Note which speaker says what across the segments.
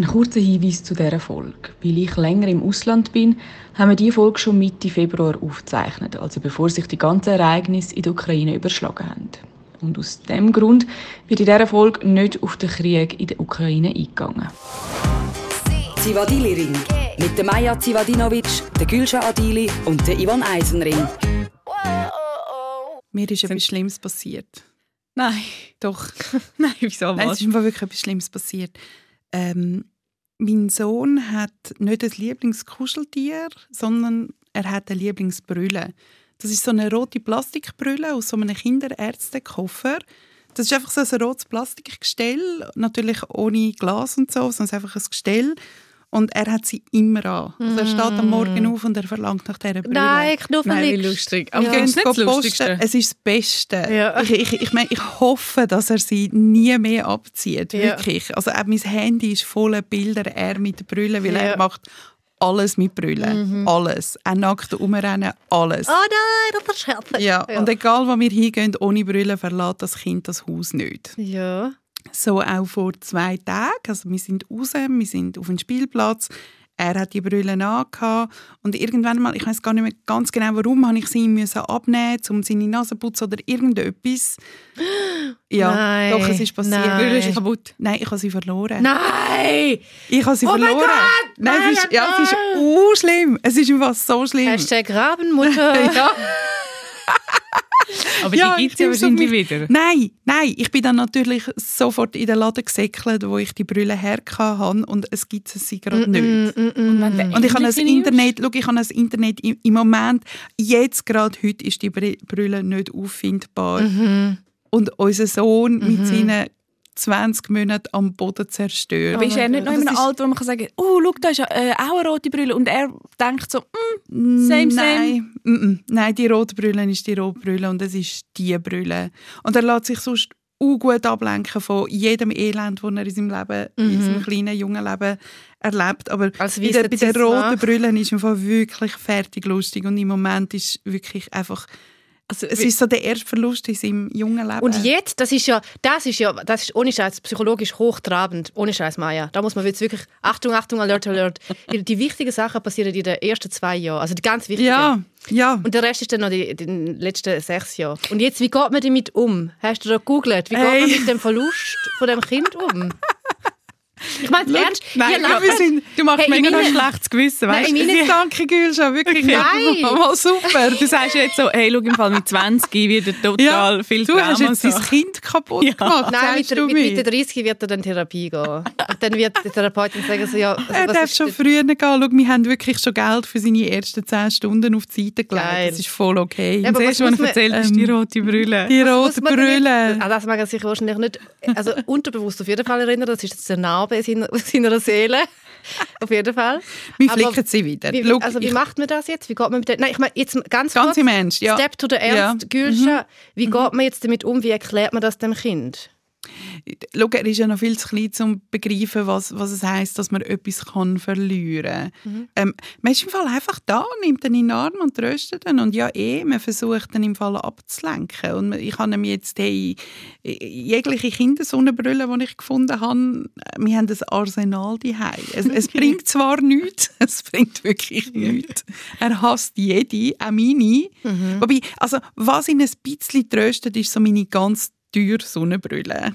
Speaker 1: Ein kurzer Hinweis zu dieser Folge. Weil ich länger im Ausland bin, haben wir diese Folge schon Mitte Februar aufgezeichnet, also bevor sich die ganzen Ereignisse in der Ukraine überschlagen haben. Und aus diesem Grund wird in dieser Folge nicht auf den Krieg in der Ukraine eingegangen.
Speaker 2: Zivadili Ring mit der Maja Zivadinovic, der Gülscha Adili und der Ivan Eisenring.
Speaker 3: Mir ist etwas Schlimmes passiert.
Speaker 4: Nein.
Speaker 3: Doch.
Speaker 4: Nein, wieso
Speaker 3: Nein,
Speaker 4: was?
Speaker 3: es ist mir wirklich etwas Schlimmes passiert. Ähm, mein Sohn hat nicht ein Lieblingskuscheltier, sondern er hat eine Lieblingsbrille. Das ist so eine rote Plastikbrille aus so einem Kinderärztekoffer. Das ist einfach so ein rotes Plastikgestell, natürlich ohne Glas und so, sondern einfach ein Gestell. Und er hat sie immer an. Also er steht am Morgen auf und er verlangt nach dieser Brille.
Speaker 5: Nein, knuffel
Speaker 4: Nein, lustig. Aber das ist nicht das. Lustigste.
Speaker 3: Es ist das Beste.
Speaker 5: Ja.
Speaker 3: Ich, ich, ich, meine, ich hoffe, dass er sie nie mehr abzieht.
Speaker 5: Ja.
Speaker 3: Wirklich. Also auch mein Handy ist voller Bilder, er mit der Brille, weil
Speaker 5: Ja.
Speaker 3: er macht alles mit Brille. Alles. Auch nackt umrennen, alles.
Speaker 5: Oh nein, das ist herzlich.
Speaker 3: Ja. und egal wo wir hingehen, ohne Brille verlässt das Kind das Haus nicht.
Speaker 5: Ja.
Speaker 3: So auch vor zwei Tagen. Also wir sind raus, wir sind auf dem Spielplatz. Er hat die Brille angehabt und irgendwann mal, ich weiß gar nicht mehr ganz genau warum, habe ich sie ihm müssen abnehmen, um seine Nase putzen oder irgendetwas. Ja,
Speaker 5: Nein,
Speaker 3: doch, es ist passiert.
Speaker 5: nein.
Speaker 4: Die Brille ist kaputt.
Speaker 3: Nein, ich habe sie verloren.
Speaker 5: Nein!
Speaker 3: Ich habe sie
Speaker 5: Oh mein
Speaker 3: verloren.
Speaker 5: Gott!
Speaker 3: Nein,
Speaker 5: Nein,
Speaker 3: es ist, ja, es ist schlimm. Es ist einfach so schlimm.
Speaker 5: Hashtag Rabenmutter.
Speaker 3: ja.
Speaker 4: Aber
Speaker 3: Ja,
Speaker 4: die gibt es ja wahrscheinlich wieder.
Speaker 3: Nein, nein, ich bin dann natürlich sofort in den Laden gesäckelt, wo ich die Brille herkam und es gibt sie gerade nicht.
Speaker 4: Und, wenn der
Speaker 3: Und ich habe das Internet, schau, ich habe das Internet im, im Moment, jetzt gerade heute ist die Bri- Brille nicht auffindbar. Und unser Sohn mit seinen 20 Monaten am Boden zerstört.
Speaker 4: Aber ist er nicht noch in einem Alter, wo man kann sagen oh, schau, da ist äh, auch eine rote Brille. Und er denkt so, mm, same, same.
Speaker 3: Nein, mm, mm. Nein, die rote Brille ist die rote Brille und es ist die Brille. Und er lässt sich sonst gut ablenken von jedem Elend, das er in seinem Leben, in seinem kleinen, jungen Leben erlebt. Aber
Speaker 5: Als
Speaker 3: bei der, bei der
Speaker 5: Weisser
Speaker 3: roten
Speaker 5: Zisma.
Speaker 3: Brille ist einfach wirklich fertig lustig und im Moment ist wirklich einfach
Speaker 4: Also,
Speaker 3: es ist so der erste Verlust in seinem jungen Leben.
Speaker 5: Und jetzt, das ist ja, das ist ja, das ist ohne Scheiß psychologisch hochtrabend, ohne Scheiß Maya. Da muss man jetzt wirklich, Achtung, Achtung, Alert, Alert. Die, die wichtigen Sachen passieren in den ersten zwei Jahren, also die ganz wichtigen.
Speaker 3: Ja, ja.
Speaker 5: Und der Rest ist dann noch die, die letzten sechs Jahre. Und jetzt, wie geht man damit um? Hast du da gegoogelt? Wie geht
Speaker 3: Hey.
Speaker 5: man mit dem Verlust von dem Kind um? Ich meine, ernst,
Speaker 3: Nein,
Speaker 5: ihr
Speaker 3: wir
Speaker 5: lacht.
Speaker 3: sind,
Speaker 4: du machst
Speaker 5: Hey,
Speaker 4: mega
Speaker 5: in
Speaker 4: ein schlechtes Gewissen,
Speaker 5: Nein,
Speaker 4: weißt du?
Speaker 5: meinen-
Speaker 3: Danke, Gülscha, wirklich.
Speaker 5: Nein.
Speaker 3: Mal super.
Speaker 4: Du sagst jetzt so, hey, schau im Fall mit 20 wieder total viel
Speaker 3: du hast
Speaker 4: Drama
Speaker 3: jetzt
Speaker 4: so.
Speaker 3: dein Kind kaputt
Speaker 4: Ja.
Speaker 3: gemacht,
Speaker 5: Nein, mit, der,
Speaker 3: du
Speaker 5: mit, mit der 30 wird er dann Therapie gehen. Und dann wird die Therapeutin sagen, so, ja, also,
Speaker 3: Er
Speaker 5: was
Speaker 3: darf
Speaker 5: ist
Speaker 3: schon
Speaker 5: das?
Speaker 3: früher gehen. Schau, wir haben wirklich schon Geld für seine ersten 10 Stunden auf die Seite gelegt.
Speaker 5: Geil.
Speaker 3: Das ist voll okay.
Speaker 5: Ja, aber
Speaker 4: Das
Speaker 5: was
Speaker 4: erste, was er
Speaker 5: man-
Speaker 4: erzählt, ist die
Speaker 3: ähm,
Speaker 4: rote Brille.
Speaker 3: die rote Brille.
Speaker 5: Ah, das mag er sich wahrscheinlich nicht, also unterbewusst auf jeden Fall erinnern. Das ist jetzt eine Narbe in seiner, seiner Seele. auf jeden Fall. Aber
Speaker 3: flicken sie wieder.
Speaker 5: Wie, also wie macht man das jetzt? Wie geht man mit Nein, ich meine jetzt ganz,
Speaker 3: Ganz
Speaker 5: kurz,
Speaker 3: im Ernst, ja.
Speaker 5: Step to the Ernst,
Speaker 3: Ja.
Speaker 5: Gülscha, wie geht man jetzt damit um? Wie erklärt man das dem Kind?
Speaker 3: Schau, er ist ja noch viel zu klein, um zu begreifen, was, was es heisst, dass man etwas kann verlieren kann. Ähm, man ist im Fall einfach da, nimmt ihn in den Arm und tröstet ihn. Und ja, eh, man versucht ihn im Fall abzulenken. Und ich habe ihm jetzt hey, jegliche Kindersonnenbrille, die ich gefunden habe, wir haben ein Arsenal daheim. Es, es bringt zwar nichts, es bringt wirklich nichts. Er hasst jede, auch meine. Wobei, also, was ihn ein bisschen tröstet, ist so meine ganz teure Sonnenbrille.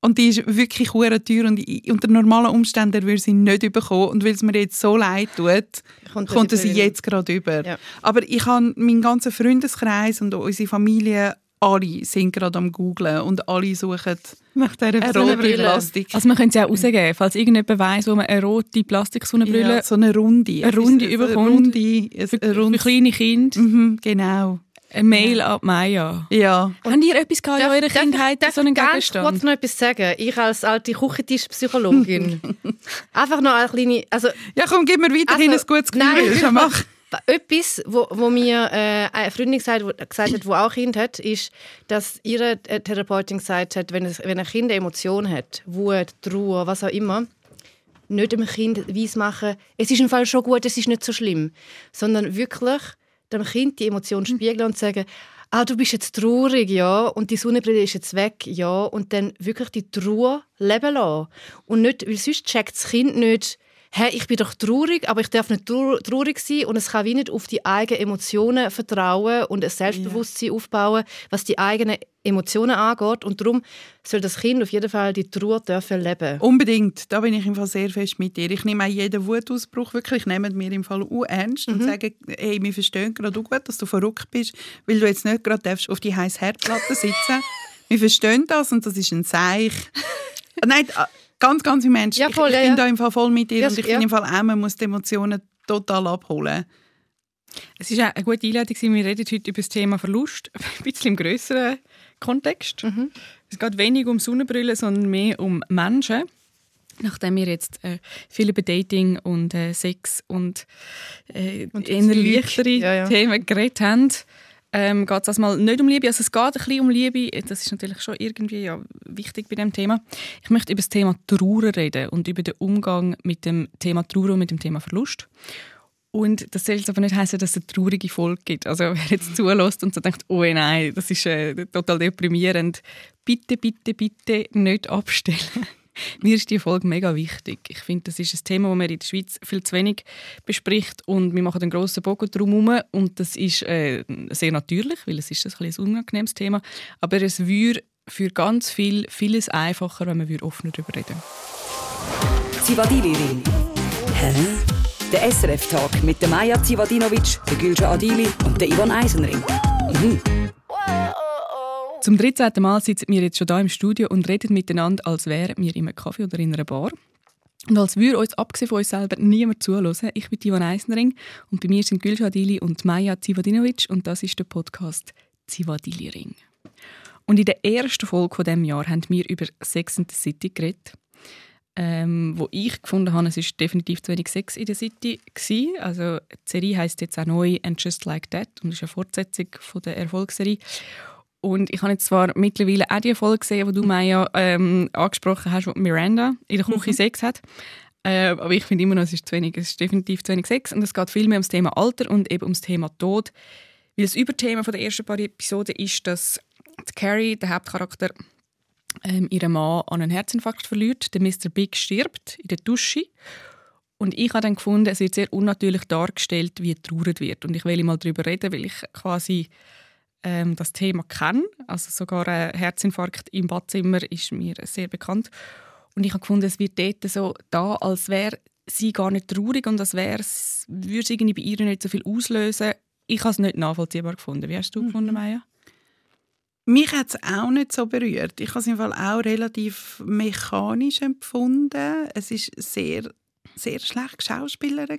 Speaker 3: Und die ist wirklich hure teuer und ich- unter normalen Umständen würde sie nicht bekommen. Und weil es mir jetzt so leid tut,
Speaker 5: Kommt
Speaker 3: kommt sie jetzt gerade über.
Speaker 5: Ja.
Speaker 3: Aber ich habe meinen ganzen Freundeskreis und auch unsere Familie, alle sind gerade am googlen und alle suchen
Speaker 4: Nach dieser
Speaker 3: eine rote
Speaker 5: Sonnenbrille.
Speaker 3: Plastik.
Speaker 4: Also man könnte sie auch rausgeben, falls irgendjemand weiss, wo man eine rote Plastiksonnenbrille
Speaker 3: ja, so eine runde.
Speaker 4: Eine runde überkommt.
Speaker 3: Eine runde, ein-
Speaker 4: für,
Speaker 3: ein
Speaker 4: für
Speaker 3: rundes-
Speaker 4: kleine Kinder,
Speaker 3: Mhm, genau.
Speaker 4: Eine Mail ab Maya.
Speaker 3: Ja.
Speaker 4: Habt ihr etwas gehabt in eurer Kindheit,
Speaker 5: darf
Speaker 4: so einen
Speaker 5: ich
Speaker 4: Gegenstand?
Speaker 5: kurz noch etwas sagen? Ich als alte Küchentischpsychologin. Einfach noch eine kleine... Also,
Speaker 3: ja, komm, gib mir weiterhin
Speaker 5: Also,
Speaker 3: ein gutes
Speaker 5: nein,
Speaker 3: Gefühl. Schau, mach.
Speaker 5: Etwas, wo, wo mir äh, eine Freundin gesagt, wo, gesagt hat, die auch ein Kind hat, ist, dass ihre äh, Therapeutin gesagt hat, wenn, es, wenn ein Kind eine Emotion hat, Wut, Trauer, was auch immer, nicht dem Kind weismachen, es ist im Fall schon gut, es ist nicht so schlimm, sondern wirklich dem Kind die Emotion spiegeln und sagen, ah, du bist jetzt traurig, ja, und die Sonnenbrille ist jetzt weg, ja, und dann wirklich die Trauer leben lassen. Und nicht, weil sonst checkt das Kind nicht, hey, ich bin doch traurig, aber ich darf nicht traurig sein und es kann wie nicht auf die eigenen Emotionen vertrauen und ein Selbstbewusstsein ja. aufbauen, was die eigenen Emotionen angeht und darum soll das Kind auf jeden Fall die Trauer dürfen leben.
Speaker 3: Unbedingt, da bin ich im Fall sehr fest mit dir. Ich nehme auch jeden Wutausbruch wirklich, nehme mir im Fall ernst mhm. und sage, hey, wir verstehen gerade gut, dass du verrückt bist, weil du jetzt nicht gerade auf die heiße Herdplatte sitzen Wir verstehen das und das ist ein Seich. Nein, ganz, ganz im Mensch. Ja, voll, ich, ich ja, bin da im Fall voll mit dir ja, und ich ja. finde im Fall auch, man muss die Emotionen total abholen.
Speaker 6: Es ist eine gute Einleitung, wir reden heute über das Thema Verlust, ein bisschen im größeren Kontext. Mhm. Es geht weniger um Sonnenbrille, sondern mehr um Menschen. Nachdem wir jetzt äh, viel über Dating und äh, Sex und, äh, und eher leichtere ja, ja. Themen geredet haben, ähm, geht es also nicht um Liebe. Also es geht ein bisschen um Liebe. Das ist natürlich schon irgendwie ja, wichtig bei dem Thema. Ich möchte über das Thema Trauer reden und über den Umgang mit dem Thema Trauer und mit dem Thema Verlust. Und das soll jetzt aber nicht heißen, dass es eine traurige Folge gibt. Also wer jetzt zulässt und so denkt, oh nein, das ist äh, total deprimierend, bitte, bitte, bitte nicht abstellen. Mir ist die Folge mega wichtig. Ich finde, das ist ein Thema, das man in der Schweiz viel zu wenig bespricht und wir machen einen grossen Bogen drumherum und das ist äh, sehr natürlich, weil es ist ein, ein unangenehmes Thema, aber es würde für ganz viel vieles einfacher, wenn wir offener darüber reden.
Speaker 2: Zivadili-Ring. Hä? Der SRF-Tag mit der Maja Zivadinovic, der Gülce Adili und der Ivan Eisenring. Mhm.
Speaker 4: Zum 13. Mal sitzen wir jetzt schon hier im Studio und reden miteinander, als wären wir in einem Kaffee oder in einer Bar. Und als würde uns, abgesehen von uns selber, niemand zuhören. Ich bin Ivan Eisenring und bei mir sind Gülşah Dili und Maja Zivadinovic und das ist der Podcast Zivadili Ring. Und in der ersten Folge von diesem Jahr haben wir über Sex in the City geredet. Ähm, wo ich gefunden habe, es ist definitiv zu wenig Sex in der City gewesen. Also die Serie heißt jetzt auch neu «And Just Like That» und ist eine Fortsetzung von der Erfolgsserie. Und ich habe jetzt zwar mittlerweile auch die Folge gesehen, die du Maya ähm, angesprochen hast, wo Miranda in der Küche mhm. Sex hat. Äh, aber ich finde immer noch, es ist, zu wenig, es ist definitiv zu wenig Sex. Und es geht viel mehr ums Thema Alter und eben ums Thema Tod. Weil das Überthema der ersten paar Episoden ist, dass Carrie, der Hauptcharakter, ähm, ihren Mann an einen Herzinfarkt verliert. Der Mr. Big stirbt in der Dusche. Und ich habe dann gefunden, es wird sehr unnatürlich dargestellt, wie traurig wird. Und ich will mal darüber reden, weil ich quasi ähm, das Thema kenne. Also sogar ein Herzinfarkt im Badzimmer ist mir sehr bekannt. Und ich habe gefunden, es wird dort so da, als wäre sie gar nicht traurig und als wäre es, würde sie bei ihr nicht so viel auslösen. Ich habe es nicht nachvollziehbar gefunden. Wie hast du mhm. gefunden, Maya?
Speaker 3: Mich hat es auch nicht so berührt. Ich habe es im Fall auch relativ mechanisch empfunden. Es ist sehr sehr schlecht Schauspielerin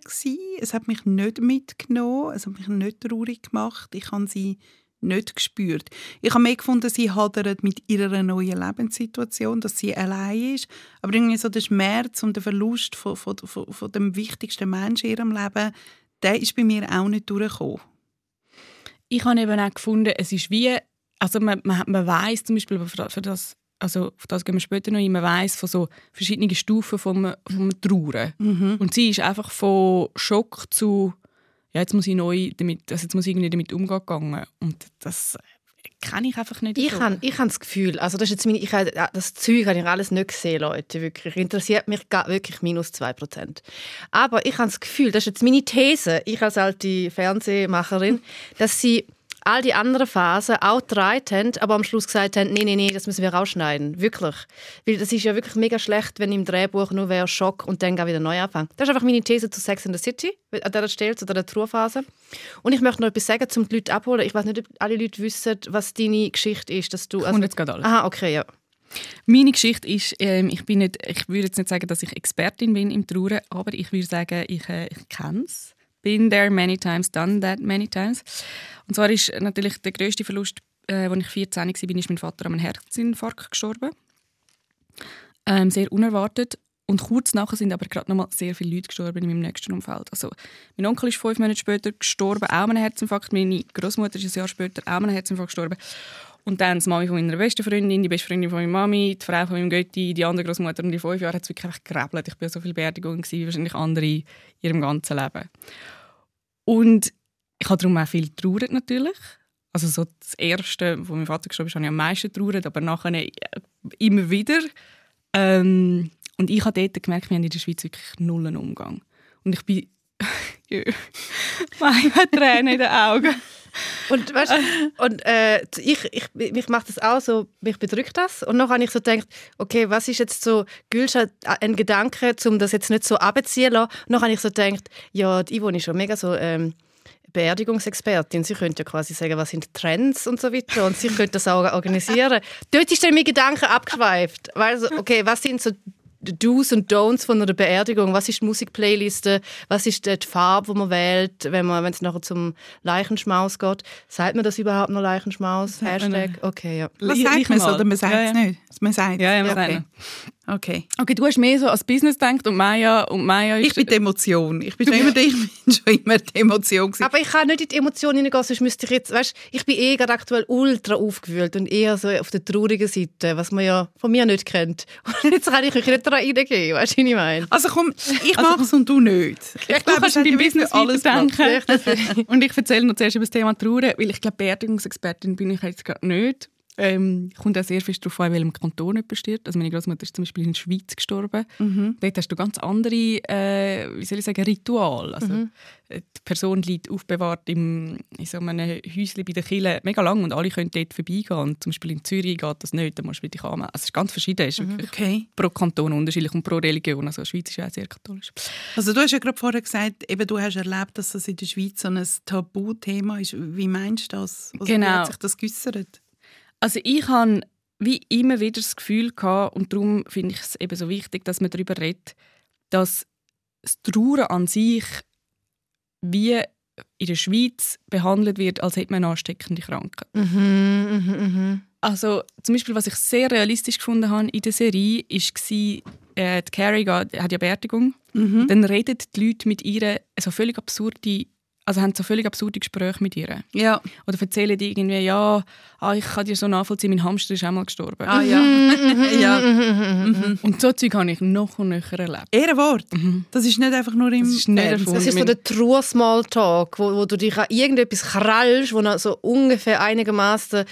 Speaker 3: Es hat mich nicht mitgenommen. Es hat mich nicht traurig gemacht. Ich habe sie nicht gespürt. Ich habe mehr gefunden, sie hadert mit ihrer neuen Lebenssituation, dass sie allein ist. Aber irgendwie so der Schmerz und der Verlust von, von, von, von dem wichtigsten Menschen in ihrem Leben, der ist bei mir auch nicht durchgekommen.
Speaker 4: Ich habe eben auch gefunden, es ist wie, also man, man, man weiß zum Beispiel für das, also auf das gehen wir später noch ein, man weiß von so verschiedenen Stufen vom, vom Trauern. Mhm. Und sie ist einfach von Schock zu ja, jetzt muss ich neu damit, also jetzt muss ich irgendwie damit umgehen und das kenne ich einfach nicht.
Speaker 5: Ich so. habe ich hab das Gefühl, also das ist jetzt meine, ich habe, das Zeug habe ich alles nicht gesehen, Leute, wirklich. Interessiert mich wirklich minus 2%. Aber ich habe das Gefühl, das ist jetzt meine These, ich als alte Fernsehmacherin, dass sie all die anderen Phasen auch gedreht haben, aber am Schluss gesagt haben, nee, nee, nee, das müssen wir rausschneiden. Wirklich. Weil das ist ja wirklich mega schlecht, wenn im Drehbuch nur wäre Schock und dann wieder neu anfangen. Das ist einfach meine These zu Sex in the City, an dieser Stelle, zu dieser Trauerphase. Und ich möchte noch etwas sagen, um die Leute abholen. Ich weiß nicht, ob alle Leute wissen, was deine Geschichte ist. Dass du,
Speaker 4: also, jetzt gerade alles.
Speaker 5: Aha, okay, ja.
Speaker 4: Meine Geschichte ist, ähm, ich, bin nicht, ich würde jetzt nicht sagen, dass ich Expertin bin im Trauern, aber ich würde sagen, ich, äh, ich kenne es been there many times, done that many times. Und zwar ist natürlich der größte Verlust, äh, als ich 14 war, ist mein Vater an einem Herzinfarkt gestorben. Ähm, sehr unerwartet. Und kurz nachher sind aber gerade noch mal sehr viele Leute gestorben in meinem nächsten Umfeld. Also, mein Onkel ist fünf Monate später gestorben, auch an einem Herzinfarkt. Meine Großmutter ist ein Jahr später auch an einem Herzinfarkt gestorben. Und dann die Mami von meiner besten Freundin, die beste Freundin von meiner Mami, die Frau von meinem Götti, die andere Großmutter und die fünf Jahre hat es wirklich einfach. Ich bin so viel Beerdigungen wie wahrscheinlich andere in ihrem ganzen Leben. Und ich habe darum auch viel traurig natürlich. Also so das Erste, wo mein Vater gestorben ist, habe ich am meisten trauert, aber nachher äh, immer wieder. Ähm, und ich habe dort gemerkt, wir haben in der Schweiz wirklich null Umgang. Und ich bin... Habe Tränen in den Augen.
Speaker 5: Und, weißt, und äh, ich, ich, mich macht das auch so, mich bedrückt das. Und dann habe ich so gedacht, okay, was ist jetzt so, Gülscha, ein Gedanke, um das jetzt nicht so abzuziehen lassen. Und dann habe ich so gedacht, ja, die Yvonne ist schon mega so... Ähm, Beerdigungsexpertin. Sie könnte ja quasi sagen, was sind Trends und so weiter. Und sie könnte das auch organisieren. Dort ist dann mein Gedanke abgeschweift. Weil, okay, was sind so Do's und Don'ts von einer Beerdigung. Was ist die Musikplayliste? Was ist die Farbe, die man wählt, wenn man, wenn es nachher zum Leichenschmaus geht? Sagt man das überhaupt noch Leichenschmaus? Hashtag? Okay, ja.
Speaker 3: Was sagt man es oder man sagt es ja, ja. nicht? Man sagt
Speaker 4: ja, ja, man
Speaker 3: okay. Okay.
Speaker 4: Okay, du hast mehr so als Business gedacht und Maya, und Maya
Speaker 3: ist... Ich bin die Emotion. Ich bin, immer, ich bin schon immer die Emotion gewesen.
Speaker 5: Aber ich kann nicht in die Emotionen hineingehen, sonst müsste ich jetzt... Weißt, ich bin eh gerade aktuell ultra aufgewühlt und eher so auf der traurigen Seite, was man ja von mir nicht kennt. Und jetzt kann ich mich nicht daran reingehen, weißt du, was ich meine?
Speaker 3: Also komm, ich also, mach's und du nicht.
Speaker 4: Ich, ich glaube, kannst beim Business alles denken. und ich erzähle noch zuerst über das Thema Trauern, weil ich glaube, Beerdigungsexpertin bin ich jetzt gerade nicht. Ähm, kommt auch sehr viel darauf an, in welchem Kanton jemand stirbt. Also meine Großmutter ist zum Beispiel in der Schweiz gestorben. Mhm. Dort hast du ganz andere, äh, wie soll ich sagen, Rituale. Also, mhm. Die Person liegt aufbewahrt im, in so einem Häuschen bei der Kille mega lang und alle können dort vorbeigehen. Und zum Beispiel in Zürich geht das nicht, da musst du dich anmelden. Also es ist ganz verschieden. Es ist
Speaker 3: mhm. okay.
Speaker 4: pro Kanton unterschiedlich und pro Religion. Also die Schweiz ist ja auch sehr katholisch.
Speaker 3: Also du hast ja gerade vorher gesagt, eben, du hast erlebt, dass das in der Schweiz so ein Tabuthema ist. Wie meinst du das? Also,
Speaker 4: genau. Wie
Speaker 3: hat sich das geäussert?
Speaker 4: Also ich habe wie immer wieder das Gefühl gehabt, und darum finde ich es eben so wichtig, dass man darüber redet, dass das Trauern an sich wie in der Schweiz behandelt wird, als hätte man eine ansteckende Krankheit.
Speaker 5: Mhm, mh, mh.
Speaker 4: Also zum Beispiel, was ich sehr realistisch gefunden habe in der Serie, war, äh, die Carrie hat ja Beerdigung. Mhm. Dann reden die Leute mit ihr so völlig absurde also haben so völlig absurde Gespräche mit ihr.
Speaker 3: Ja.
Speaker 4: Oder erzählen die irgendwie, ja, ah, ich kann dir so nachvollziehen, mein Hamster ist einmal gestorben.
Speaker 3: Ah ja. ja. Mhm.
Speaker 4: Und so Zeug habe ich noch und nöcher erlebt.
Speaker 3: Ehrenwort. Mhm. Das ist nicht einfach nur im
Speaker 5: Das ist, nicht das ist so der True Smalltalk, wo, wo du dich an irgendetwas krallst, wo noch so ungefähr einigermaßen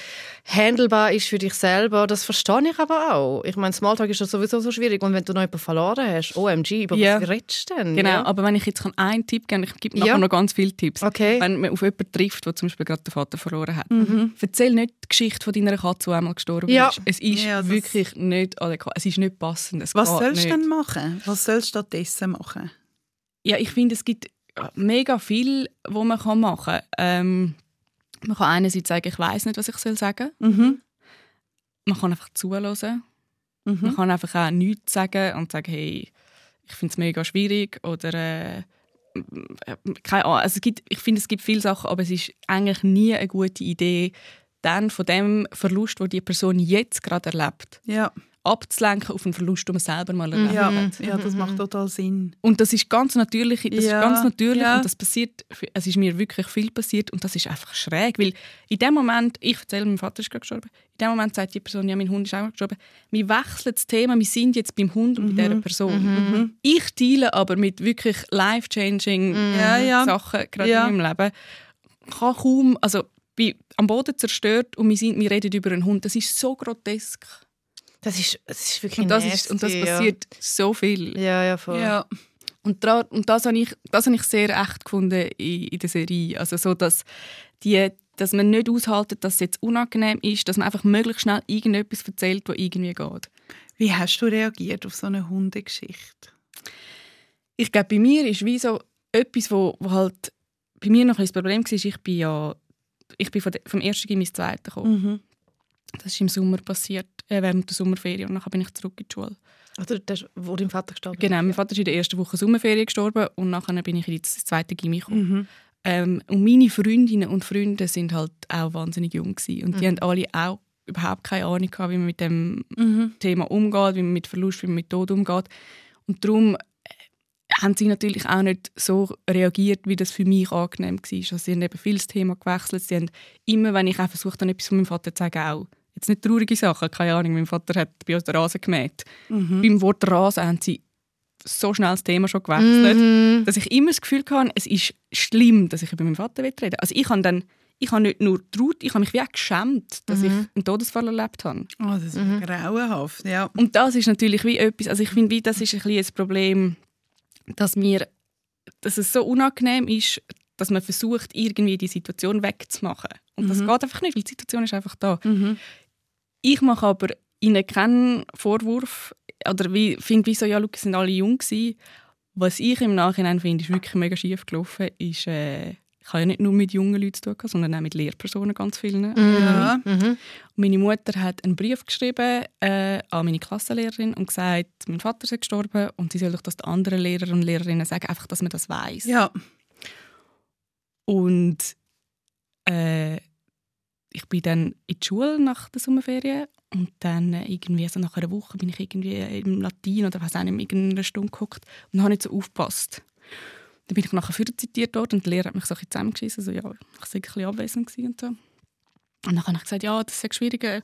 Speaker 5: handelbar ist für dich selber. Das verstehe ich aber auch. Ich meine, Smalltalk ist ja sowieso so schwierig. Und wenn du noch jemanden verloren hast, OMG, über
Speaker 4: ja.
Speaker 5: was redest du denn?
Speaker 4: Genau, ja. aber wenn ich jetzt einen Tipp geben kann, ich gebe nachher ja. noch ganz viele Tipps.
Speaker 5: Okay.
Speaker 4: Wenn man auf jemanden trifft, der zum Beispiel gerade den Vater verloren hat, mhm. erzähl nicht die Geschichte von deiner Katze, die einmal gestorben
Speaker 5: ja.
Speaker 4: ist. Es ist ja, wirklich nicht adäquat. Es ist nicht passend. Es
Speaker 3: was sollst du denn machen? Was sollst du stattdessen machen?
Speaker 4: Ja, ich finde, es gibt mega viel, was man machen kann. Ähm, man kann einerseits sagen, ich weiß nicht, was ich sagen soll. Mhm. Man kann einfach zuhören. Mhm. Man kann einfach auch nichts sagen und sagen, hey, ich finde es mega schwierig oder äh, keine Ahnung. Also es gibt, ich finde, es gibt viele Sachen, aber es ist eigentlich nie eine gute Idee, dann von dem Verlust, wo die Person jetzt gerade erlebt,
Speaker 3: ja
Speaker 4: abzulenken auf einen Verlust, den man selber mal erlebt
Speaker 3: ja, hat. Ja, das macht total Sinn.
Speaker 4: Und das ist ganz natürlich, das
Speaker 3: ja,
Speaker 4: ist ganz natürlich
Speaker 3: ja.
Speaker 4: und das passiert, es ist mir wirklich viel passiert und das ist einfach schräg, weil in dem Moment, ich erzähle, mein Vater ist gerade gestorben, in dem Moment sagt die Person, ja, mein Hund ist auch gestorben. Wir wechseln das Thema, wir sind jetzt beim Hund und mhm. bei dieser Person. Mhm. Ich teile aber mit wirklich life-changing
Speaker 3: mhm. ja,
Speaker 4: Sachen, gerade in meinem Leben, kann kaum, also bin am Boden zerstört und wir, sind, wir reden über einen Hund. Das ist so grotesk.
Speaker 5: Das ist, das ist wirklich
Speaker 4: und das, ist, und das passiert ja. so viel.
Speaker 5: Ja, ja, voll.
Speaker 4: Ja. Und, da, und das habe ich, das habe ich sehr echt gefunden in, in der Serie. Also so, dass, die, dass man nicht aushaltet, dass es jetzt unangenehm ist, dass man einfach möglichst schnell irgendetwas erzählt, was irgendwie geht.
Speaker 3: Wie hast du reagiert auf so eine Hundegeschichte?
Speaker 4: Ich glaube, bei mir ist wie so etwas, wo, wo halt bei mir noch ein Problem war, ich bin ja ich bin vom ersten Gimmi ins zweite gekommen. Mhm. Das ist im Sommer passiert, äh, während der Sommerferien. Und dann bin ich zurück in die Schule.
Speaker 5: Also, das, wo dein Vater gestorben
Speaker 4: Genau, mein Vater ist in der ersten Woche Sommerferien gestorben und nachher bin ich ins zweite Gimmi gekommen. Mhm. Ähm, und meine Freundinnen und Freunde sind halt auch wahnsinnig jung gewesen. und mhm. die haben alle auch überhaupt keine Ahnung gehabt, wie man mit dem mhm. Thema umgeht, wie man mit Verlust, wie man mit Tod umgeht. Und darum äh, haben sie natürlich auch nicht so reagiert, wie das für mich angenehm war. Also sie haben eben viel das Thema gewechselt. Sie haben immer, wenn ich auch versucht habe, etwas von meinem Vater zu sagen, auch jetzt nicht traurige Sachen, keine Ahnung, mein Vater hat bei uns den Rasen gemäht. Mhm. Beim Wort Rasen haben sie so schnell das Thema schon gewechselt, mhm. dass ich immer das Gefühl hatte, es ist schlimm, dass ich über meinen Vater reden will. Also ich habe dann ich habe nicht nur traut, ich habe mich wie auch geschämt, dass mhm. ich einen Todesfall erlebt habe.
Speaker 3: Oh, das ist mhm. grauenhaft, ja.
Speaker 4: Und das ist natürlich wie etwas, also ich finde, wie das ist ein bisschen Problem, dass mir, dass es so unangenehm ist, dass man versucht, irgendwie die Situation wegzumachen. Und mhm. das geht einfach nicht, weil die Situation ist einfach da. Ich mache aber ihnen keinen Vorwurf oder wie, finde wie so, ja, Lukas sind alle jung gewesen. Was ich im Nachhinein finde, ist wirklich mega schief gelaufen, ist, äh, ich habe ja nicht nur mit jungen Leuten zu tun, sondern auch mit Lehrpersonen, ganz vielen.
Speaker 3: Mhm. Ja.
Speaker 4: Mhm. Meine Mutter hat einen Brief geschrieben äh, an meine Klassenlehrerin und gesagt, mein Vater ist gestorben und sie soll doch das den anderen Lehrer und Lehrerinnen sagen, einfach, dass man das weiß.
Speaker 3: Ja.
Speaker 4: Und äh, ich bin dann in die Schule nach der Sommerferien und dann äh, irgendwie so nach einer Woche bin ich irgendwie im Latin oder was auch in irgendeiner Stunde geguckt und habe nicht so aufgepasst. Dann bin ich nachher für zitiert dort und der Lehrer hat mich so ein bisschen zusammengeschissen, so ja, ich war ein bisschen abwesend und so. Und dann habe ich gesagt, ja, das ist schwierig, äh,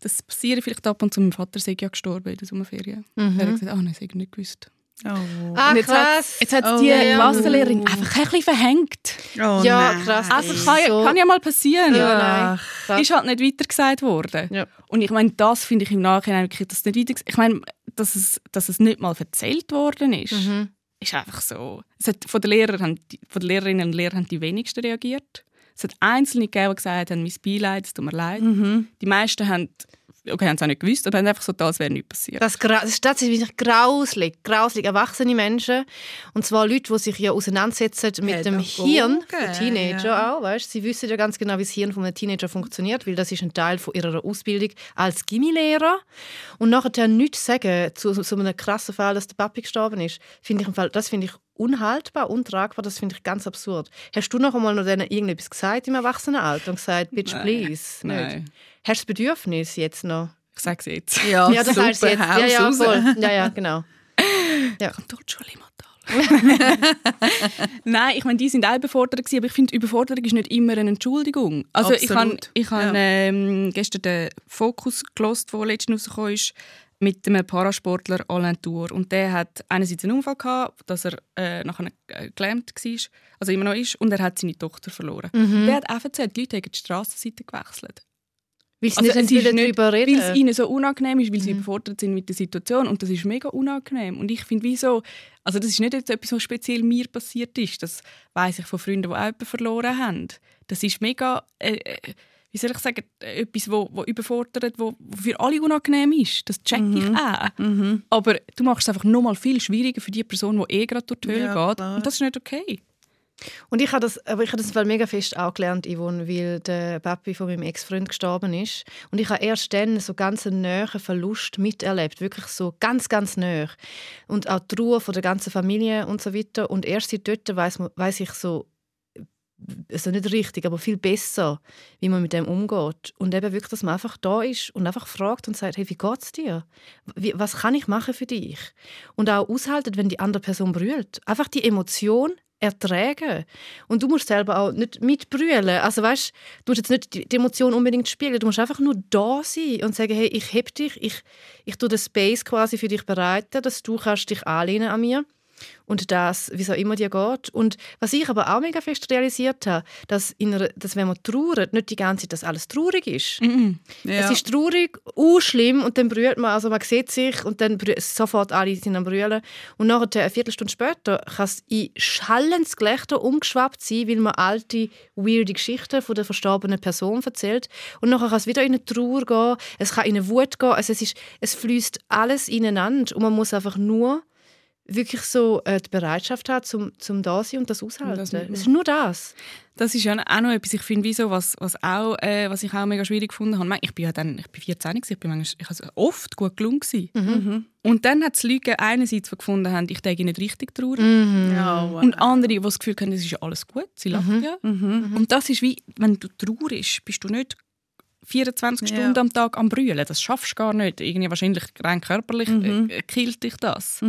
Speaker 4: das passiert vielleicht ab und zu. Mein Vater sei ja gestorben in der Sommerferien. Mhm. Dann hat gesagt, ah, oh, nein, das habe ich nicht gewusst.
Speaker 3: Oh.
Speaker 5: Ah,
Speaker 4: jetzt
Speaker 5: krass.
Speaker 4: Hat, jetzt hat
Speaker 5: oh,
Speaker 4: die
Speaker 5: ja.
Speaker 4: Klassenlehrerin einfach ein bisschen verhängt.
Speaker 3: Oh,
Speaker 5: ja,
Speaker 3: nein.
Speaker 5: krass.
Speaker 4: Also kann, ja, kann ja mal passieren.
Speaker 5: Ja, nein. Krass.
Speaker 4: Ist halt nicht weitergesagt worden.
Speaker 5: Ja.
Speaker 4: Und ich meine, das finde ich im Nachhinein wirklich, dass nicht weiter, ich meine, dass es, dass es nicht mal erzählt worden ist,
Speaker 5: Mhm.
Speaker 4: ist einfach so. Es hat, von, den Lehrern, haben die- von den Lehrerinnen und Lehrern haben die wenigsten reagiert. Es hat Einzelne gegeben, die gesagt haben, mein Beileid, es tut mir leid.
Speaker 3: Mhm.
Speaker 4: Die meisten haben, okay, haben es auch nicht gewusst, aber haben einfach so, das wäre nicht passiert.
Speaker 5: Das, das ist tatsächlich grauslig, grauslig. Erwachsene Menschen, und zwar Leute, die sich ja auseinandersetzen mit dem
Speaker 3: Pädagogen,
Speaker 5: Hirn von Teenager
Speaker 3: ja.
Speaker 5: auch. Weißt? Sie wissen ja ganz genau, wie das Hirn von einem Teenager funktioniert, weil das ist ein Teil von ihrer Ausbildung als Gimmilehrer. Und nachher nichts sagen zu so einem krassen Fall, dass der Papi gestorben ist, finde ich im Fall, das finde ich unhaltbar, untragbar, das finde ich ganz absurd. Hast du noch einmal noch denen irgendetwas gesagt im Erwachsenenalter und gesagt, bitch,
Speaker 4: Nein.
Speaker 5: please?
Speaker 4: Nein.
Speaker 5: Nicht? Hast du das Bedürfnis jetzt noch?
Speaker 4: Ich sage es jetzt.
Speaker 3: Ja,
Speaker 5: Ja, das
Speaker 3: super,
Speaker 5: heißt jetzt. Ja, ja, voll. Ja, ja, genau.
Speaker 4: Kantonsschule Immatal. Nein, ich meine, die sind auch überfordert gewesen, aber ich finde, Überforderung ist nicht immer eine Entschuldigung. Also ich habe
Speaker 3: Absolut.
Speaker 4: ich habe
Speaker 3: Ja.
Speaker 4: ähm, gestern den Fokus gelost, der letztens rausgekommen ist, mit einem Parasportler Alain Tour und der hat einerseits einen Unfall gehabt, dass er äh, nachher äh, gelähmt war, also immer noch ist, und er hat seine Tochter verloren. Der hat auch erzählt, die Leute haben die Strassenseite gewechselt.
Speaker 5: Weil sie
Speaker 4: Also
Speaker 5: nicht
Speaker 4: es nicht,
Speaker 5: darüber reden
Speaker 4: weil es ihnen so unangenehm ist, weil sie überfordert sind mit der Situation und das ist mega unangenehm. Und ich finde, wieso, also das ist nicht jetzt etwas, was speziell mir passiert ist, das weiß ich von Freunden, die auch jemanden verloren haben. Das ist mega, äh, äh, wie soll ich sagen, etwas, wo, wo überfordert, wo, wo für alle unangenehm ist. Das check ich auch.
Speaker 3: Mhm.
Speaker 4: Aber du machst es einfach noch mal viel schwieriger für die Person, die eh gerade durch die Hölle
Speaker 3: Ja,
Speaker 4: geht.
Speaker 3: klar.
Speaker 4: Und das ist nicht okay.
Speaker 5: Und ich habe das, aber ich habe das mega fest auch gelernt, Yvonne, weil der Papi von meinem Ex-Freund gestorben ist. Und ich habe erst dann so ganz einen nahen Verlust miterlebt, wirklich so ganz, ganz nah. Und auch die Ruhe von der ganzen Familie und so weiter. Und erst seit dort weiss, weiss ich so, also nicht richtig, aber viel besser, wie man mit dem umgeht. Und eben wirklich, dass man einfach da ist und einfach fragt und sagt, hey, wie geht's dir? Wie, was kann ich machen für dich? Und auch aushalten, wenn die andere Person brüllt. Einfach die Emotion ertragen. Und du musst selber auch nicht mitbrüllen. Also weißt, du musst jetzt nicht die Emotion unbedingt spiegeln. Du musst einfach nur da sein und sagen, hey, ich heb dich, ich, ich tue den Space quasi für dich bereiten, dass du kannst dich anlehnen an mir und das, wie es auch immer dir geht. Und was ich aber auch mega fest realisiert habe, dass, in einer, dass wenn man trauert, nicht die ganze Zeit, dass alles traurig ist.
Speaker 3: Ja.
Speaker 5: Es ist traurig, uh, schlimm und dann brüllt man, also man sieht sich und dann sofort alle sind am brüllen und nachher eine Viertelstunde später kann es in schallendes Gelächter umgeschwappt sein, weil man alte, weirde Geschichten von der verstorbenen Person erzählt und nachher kann es wieder in eine Trauer gehen, es kann in eine Wut gehen, also es, ist, es fließt alles ineinander und man muss einfach nur wirklich so äh, die Bereitschaft haben, zum, zum da sein und das aushalten.
Speaker 4: das
Speaker 5: es ist nur das.
Speaker 4: Das ist ja auch noch etwas, ich finde, wieso, was, was, auch, äh, was ich auch mega schwierig gefunden habe. Ich bin ja dann, ich bin 14, gewesen, ich bin manchmal, ich also oft gut gelungen. gewesen. Und dann hat es Leute einerseits, die gefunden haben, ich denke nicht richtig traurig.
Speaker 3: Ja, wow.
Speaker 4: Und andere, die das Gefühl haben, es ist ja alles gut, sie lachen ja. Und das ist wie, wenn du traurig bist du nicht 24
Speaker 3: Ja.
Speaker 4: Stunden am Tag am Brüllen. Das schaffst du gar nicht. Irgendwie wahrscheinlich rein körperlich äh, killt dich das.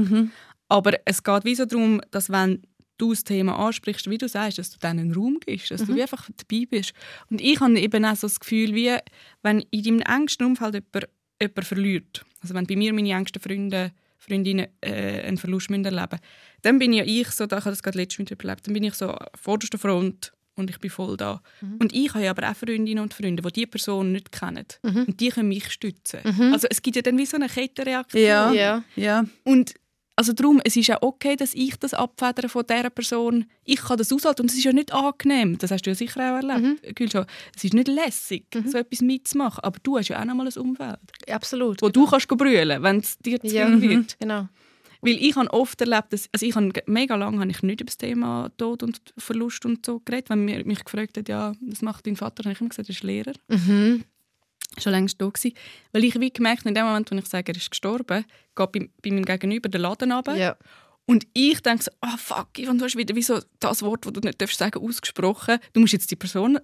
Speaker 4: Aber es geht wie so darum, dass wenn du das Thema ansprichst, wie du sagst, dass du dann einen Raum gibst, dass du wie einfach dabei bist. Und ich habe eben auch so das Gefühl, wie wenn in deinem engsten Umfeld jemand, jemand verliert, also wenn bei mir meine engsten Freunde, Freundinnen äh, einen Verlust müssen erleben dann bin ja ich so, da ich habe das gerade letztes Mal erlebt, dann bin ich so an vorderster Front und ich bin voll da. Und ich habe ja aber auch Freundinnen und Freunde, die diese Person nicht kennen. Und die können mich stützen. Also es gibt ja dann wie so eine Kettenreaktion.
Speaker 3: Ja.
Speaker 5: Ja.
Speaker 3: Ja.
Speaker 4: Und also darum, es ist ja okay, dass ich das abfedere von dieser Person. Ich kann das aushalten und es ist ja nicht angenehm. Das hast du ja sicher auch erlebt, Gülscha. Es ist nicht lässig, so etwas mitzumachen. Aber du hast ja auch noch mal ein Umfeld,
Speaker 5: Absolut.
Speaker 4: wo du kannst brüllen wenn es dir zu
Speaker 5: Ja,
Speaker 4: viel
Speaker 5: mhm.
Speaker 4: wird.
Speaker 5: Genau.
Speaker 4: Weil ich habe oft erlebt, dass, also ich habe mega lange habe ich nicht über das Thema Tod und Verlust und so geredet. Wenn man mich gefragt hat, ja, was macht dein Vater, habe ich immer gesagt, er ist Lehrer.
Speaker 5: Mhm.
Speaker 4: Schon längst da gewesen. Weil ich wie gemerkt habe, in dem Moment, wo ich sage, er ist gestorben, geht bei, bei meinem Gegenüber der Laden runter.
Speaker 5: Ja.
Speaker 4: Und ich denke so, ah fuck, Ivan, du hast wieder wie so das Wort, das du nicht darfst sagen, ausgesprochen. Du musst jetzt die Person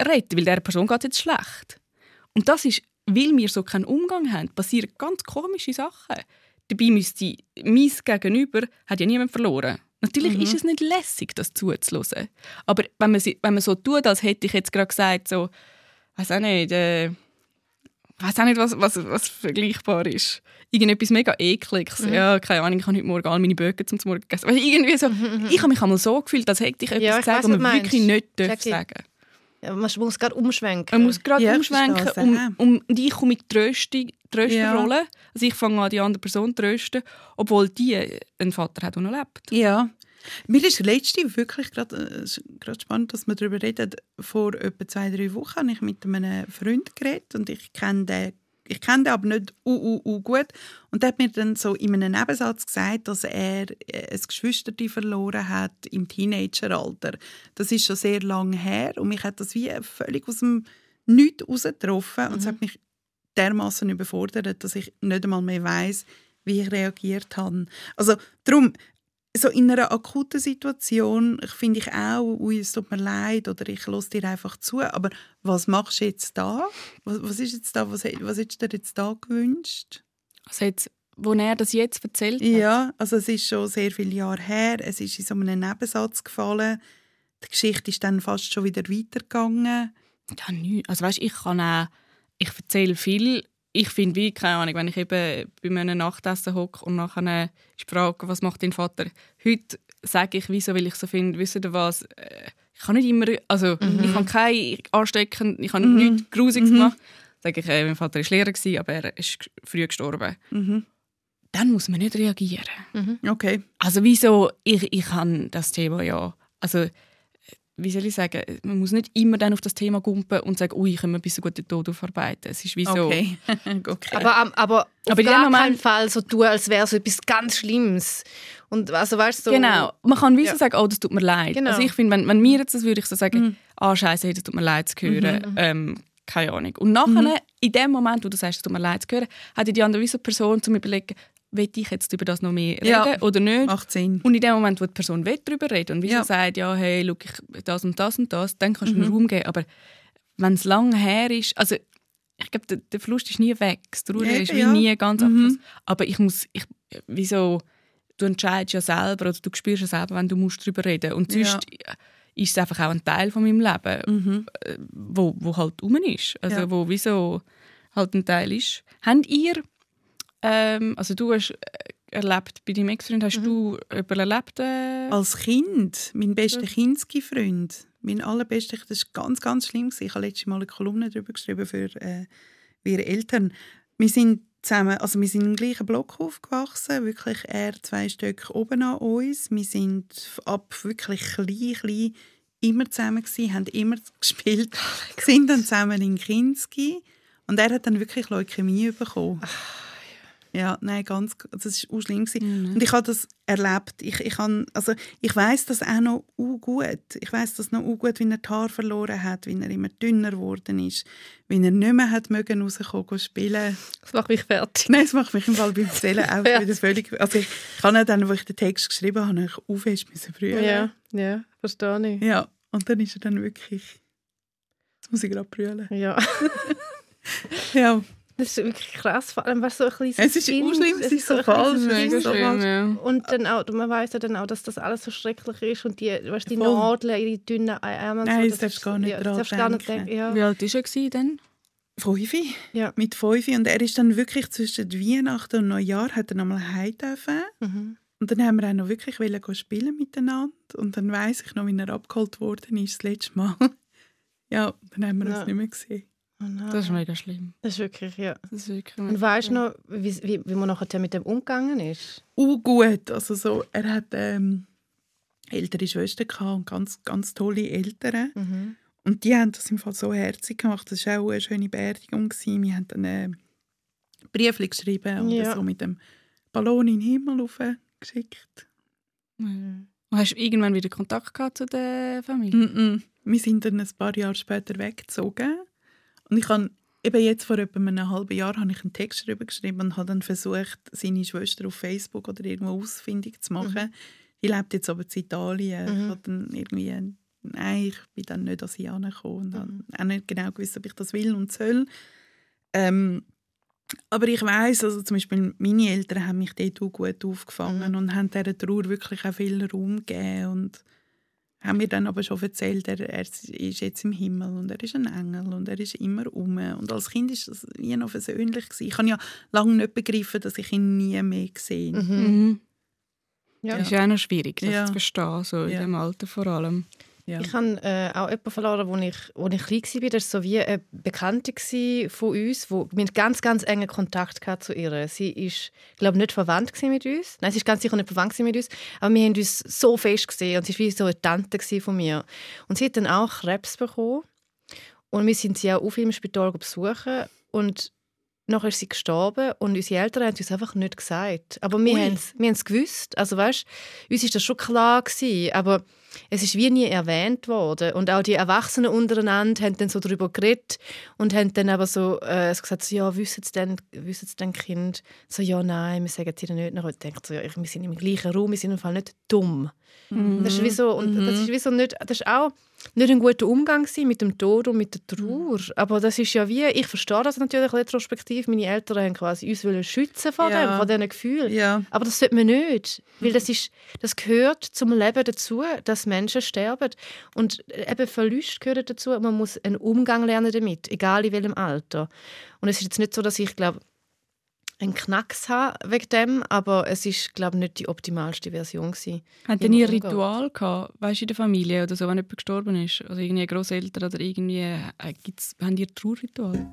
Speaker 4: retten, weil der Person geht jetzt schlecht. Und das ist, weil wir so keinen Umgang haben, passieren ganz komische Sachen. Dabei müsste mein Gegenüber hat ja niemand verloren. Natürlich ist es nicht lässig, das zuzulassen. Aber wenn man, wenn man so tut, als hätte ich jetzt gerade gesagt, so, weiß auch nicht, äh, weiß auch nicht, was, was, was vergleichbar ist. Irgendetwas mega ekliges. Ja, keine Ahnung, ich habe heute Morgen all meine Böcke zum Morgen gegessen. Du, irgendwie so, Ich habe mich einmal so gefühlt, als hätte ich etwas
Speaker 5: Ja, ich
Speaker 4: gesagt, was man wirklich nicht darf sagen
Speaker 5: Ja, Man muss gerade umschwenken.
Speaker 4: Man muss gerade
Speaker 3: Ja, ich
Speaker 4: umschwenken um, um, und ich komme mit Trösti- Trösterrolle. Also ich fange an, die andere Person zu trösten, obwohl die einen Vater hat, der noch lebt.
Speaker 3: Ja. Mir ist letzte wirklich gerade äh, spannend, dass wir darüber reden. Vor etwa zwei, drei Wochen habe ich mit einem Freund geredet und ich kenne den, ich kenne den aber nicht u, u, u gut. Und der hat mir dann so in einem Nebensatz gesagt, dass er äh, ein Geschwisterti verloren hat im Teenageralter. Das ist schon sehr lange her und mich hat das wie völlig aus dem Nichts rausgetroffen und es hat mich dermaßen überfordert, dass ich nicht einmal mehr weiß, wie ich reagiert habe. Also darum, so in einer akuten Situation finde ich auch, ui, es tut mir leid oder ich lasse dir einfach zu. Aber was machst du jetzt da? Was, was ist jetzt da? Was, was hättest du dir jetzt da gewünscht?
Speaker 4: Also jetzt, wo er das jetzt erzählt hat.
Speaker 3: Ja, also es ist schon sehr viele Jahre her. Es ist in so einem Nebensatz gefallen. Die Geschichte ist dann fast schon wieder weitergegangen.
Speaker 4: Ja, nichts. Also weißt, ich kann auch, ich erzähle viel. Ich finde wie, keine Ahnung, wenn ich eben bei einem Nachtessen hocke und nachher ist die Frage, was macht dein Vater? Heute sage ich, wieso, weil ich so finde, wisst ihr was, äh, ich kann nicht immer, also ich habe kein Anstecken, ich habe nichts Grusiges gemacht. Sage ich, äh, mein Vater war Lehrer, gewesen, aber er ist früh gestorben. Dann muss man nicht reagieren.
Speaker 3: Okay.
Speaker 4: Also wieso, ich, ich habe das Thema ja, also wie soll ich sagen, man muss nicht immer dann auf das Thema gumpen und sagen, ui, ich kann mir bis so gut den Tod aufarbeiten. Es ist wie so,
Speaker 3: Okay. okay.
Speaker 5: Aber, aber auf
Speaker 4: Aber in dem
Speaker 5: gar
Speaker 4: Moment-
Speaker 5: keinen Fall so tun, als wäre so etwas ganz Schlimmes. Und also weißt du, so,
Speaker 4: Genau. Man kann wie so
Speaker 5: Ja.
Speaker 4: sagen, oh, das tut mir leid.
Speaker 5: Genau.
Speaker 4: Also ich finde, wenn, wenn mir jetzt das würde ich so sagen, ah, scheiße, hey, das tut mir leid zu hören. Ähm, keine Ahnung. Und nachher, in dem Moment, wo du sagst, es tut mir leid zu hören, hat die andere wie so Person zum überlegen, will ich jetzt über das noch mehr reden
Speaker 3: Ja.
Speaker 4: oder nicht?
Speaker 3: Macht Sinn.
Speaker 4: Und in dem Moment, wo die Person will darüber reden und wie
Speaker 3: Ja.
Speaker 4: sie sagt, ja, hey, schau, ich das und das und das, dann kannst du einen Raum geben. Aber wenn es lange her ist, also ich glaube, der, der Verlust ist nie weg. Das Trauer
Speaker 3: Eben,
Speaker 4: ist wie
Speaker 3: ja.
Speaker 4: nie ganz abgeschlossen. Aber ich muss, ich, wieso, du entscheidest ja selber oder du spürst ja selber, wenn du musst darüber reden Und
Speaker 3: Ja.
Speaker 4: sonst ist es einfach auch ein Teil von meinem Leben, äh, wo, wo halt rum ist. Also
Speaker 3: Ja.
Speaker 4: wo wieso halt ein Teil ist. Habt ihr, ähm, also du hast äh, erlebt, bei deinem Ex-Freund hast du jemanden erlebt? Äh,
Speaker 3: Als Kind, mein bester Kinski-Freund, mein allerbester, das war ganz, ganz schlimm. gewesen. Ich habe letztes Mal eine Kolumne darüber geschrieben für, äh, für ihre Eltern. Wir sind zusammen, also wir sind im gleichen Block aufgewachsen, wirklich er zwei Stück oben an uns. Wir sind ab wirklich klein, klein immer zusammen gewesen, haben immer gespielt, sind dann zusammen in Kinski und er hat dann wirklich Leukämie bekommen. Ja, nein, ganz, das war auch schlimm. gewesen. Und ich habe das erlebt. Ich, ich, habe, also, ich weiß das auch noch gut. Ich weiß das noch gut, wie er die Haare verloren hat, wie er immer dünner geworden ist, wie er nicht mehr hat mögen rauskommen spielen.
Speaker 5: Das macht mich fertig.
Speaker 3: Nein, das macht mich im Fall beim Erzählen auch wieder völlig... Also ich kann auch dann, wo ich den Text geschrieben habe, ich auch fest müssen brüllen.
Speaker 5: Ja, ja, verstehe ich.
Speaker 3: ja. Und dann ist er dann wirklich... Jetzt muss ich gerade brüllen.
Speaker 5: Ja.
Speaker 3: Ja,
Speaker 5: Das ist wirklich krass, vor allem, was so ein kleines
Speaker 3: es ist
Speaker 5: Kind-
Speaker 3: auch schlimm, es ist so
Speaker 5: ein
Speaker 3: falsch.
Speaker 5: Kind.
Speaker 3: ist so falsch.
Speaker 4: ja.
Speaker 5: Und dann auch, man weiß ja dann auch, dass das alles so schrecklich ist und die, weißt, die
Speaker 3: Voll.
Speaker 5: Nadeln, die dünnen Ärmel.
Speaker 3: Nein,
Speaker 5: so,
Speaker 3: das darfst du gar nicht
Speaker 5: ja, das
Speaker 3: dran
Speaker 5: gar nicht
Speaker 3: denken.
Speaker 5: denken. Ja.
Speaker 4: Wie alt war er dann?
Speaker 3: Fünfi.
Speaker 5: Ja.
Speaker 3: Mit Fünfi. Und er ist dann wirklich zwischen Weihnachten und Neujahr hat er nochmal heim dürfen.
Speaker 5: Mhm.
Speaker 3: Und dann haben wir auch noch wirklich spielen miteinander. Und dann weiss ich noch, wie er abgeholt worden ist das letzte Mal. ja, dann haben wir uns nicht mehr gesehen.
Speaker 4: Oh das ist mega schlimm.
Speaker 5: Das ist wirklich, ja.
Speaker 4: Das ist wirklich
Speaker 5: Und weißt du noch, wie, wie, wie man nachher mit dem umgegangen ist?
Speaker 3: Uh, gut. Also so, er hat ähm, ältere Schwestern und ganz, ganz tolle Eltern. Mhm. Und die haben das im Fall so herzig gemacht. Das war auch eine schöne Beerdigung. Gewesen. Wir haben dann einen Brief geschrieben und ja. so mit dem Ballon in den Himmel geschickt.
Speaker 4: Mhm. Und hast du irgendwann wieder Kontakt gehabt zu der Familie?
Speaker 3: Mm -mm. Wir sind dann ein paar Jahre später weggezogen. Und ich habe eben jetzt vor etwa einem halben Jahr habe ich einen Text darüber geschrieben und habe dann versucht, seine Schwester auf Facebook oder irgendwo ausfindig zu machen. Mhm. Die lebt jetzt aber in Italien. Mhm. Ich habe dann irgendwie, nein, ich bin dann nicht an sie angekommen und mhm. habe auch nicht genau gewusst, ob ich das will und soll. Ähm, aber ich weiß, also zum Beispiel meine Eltern haben mich dort auch gut aufgefangen mhm. und haben dieser Trauer wirklich auch viel Raum gegeben und haben mir dann aber schon erzählt, er, er ist jetzt im Himmel und er ist ein Engel und er ist immer um. Und als Kind war das wie noch versöhnlich. Gewesen. Ich habe ja lange nicht begriffen, dass ich ihn nie mehr gesehen habe. Mhm.
Speaker 4: mhm. Ja. Das ist ja auch noch schwierig, das ja. zu verstehen, so in ja. dem Alter vor allem.
Speaker 5: Ja. Ich habe äh, auch jemanden verloren, als ich, wo ich klein war. Das war so wie eine Bekannte von uns, wo mit ganz, ganz engen Kontakt zu ihr. Sie ist, glaube nicht verwandt mit uns. Nein, sie ist ganz sicher nicht verwandt mit uns. Aber wir haben uns so fest gesehen und sie war wie so eine Tante von mir. Und sie hat dann auch Krebs bekommen. Und wir sind sie auch auf im Spital besuchen. Und Nachher ist sie gestorben und unsere Eltern haben uns einfach nicht gesagt. Aber wir haben es gewusst. Also weißt, uns war das schon klar gewesen, aber es ist wie nie erwähnt worden. Und auch die Erwachsenen untereinander haben dann so darüber geredet und haben dann aber so äh, gesagt, so, ja, wissen Sie denn, wissen Sie denn Kind? So, ja, nein, wir sagen es ihnen nicht. Und ich denke so, ja, wir sind im gleichen Raum, wir sind im Fall nicht dumm. Mhm. Das ist wie so, und das ist wie so nicht, das ist auch nicht ein guter Umgang mit dem Tod und mit der Trauer. Aber das ist ja wie, ich verstehe das natürlich retrospektiv, meine Eltern haben quasi uns wollen schützen vor ja. dem, vor diesen Gefühlen.
Speaker 3: Ja.
Speaker 5: Aber das sollte man nicht, weil das, ist, das gehört zum Leben dazu, dass Menschen sterben. Und eben Verlust gehört dazu, man muss einen Umgang lernen damit, egal in welchem Alter. Und es ist jetzt nicht so, dass ich glaube, einen Knacks haben wegen dem, aber es ist glaube nicht die optimalste Version gewesen.
Speaker 4: Habt ihr nie ein Ritual gehabt, weißt in der Familie oder so, wenn jemand gestorben ist, oder irgendwie Großeltern oder irgendwie, äh, gibt's, haben ein Trauerritual?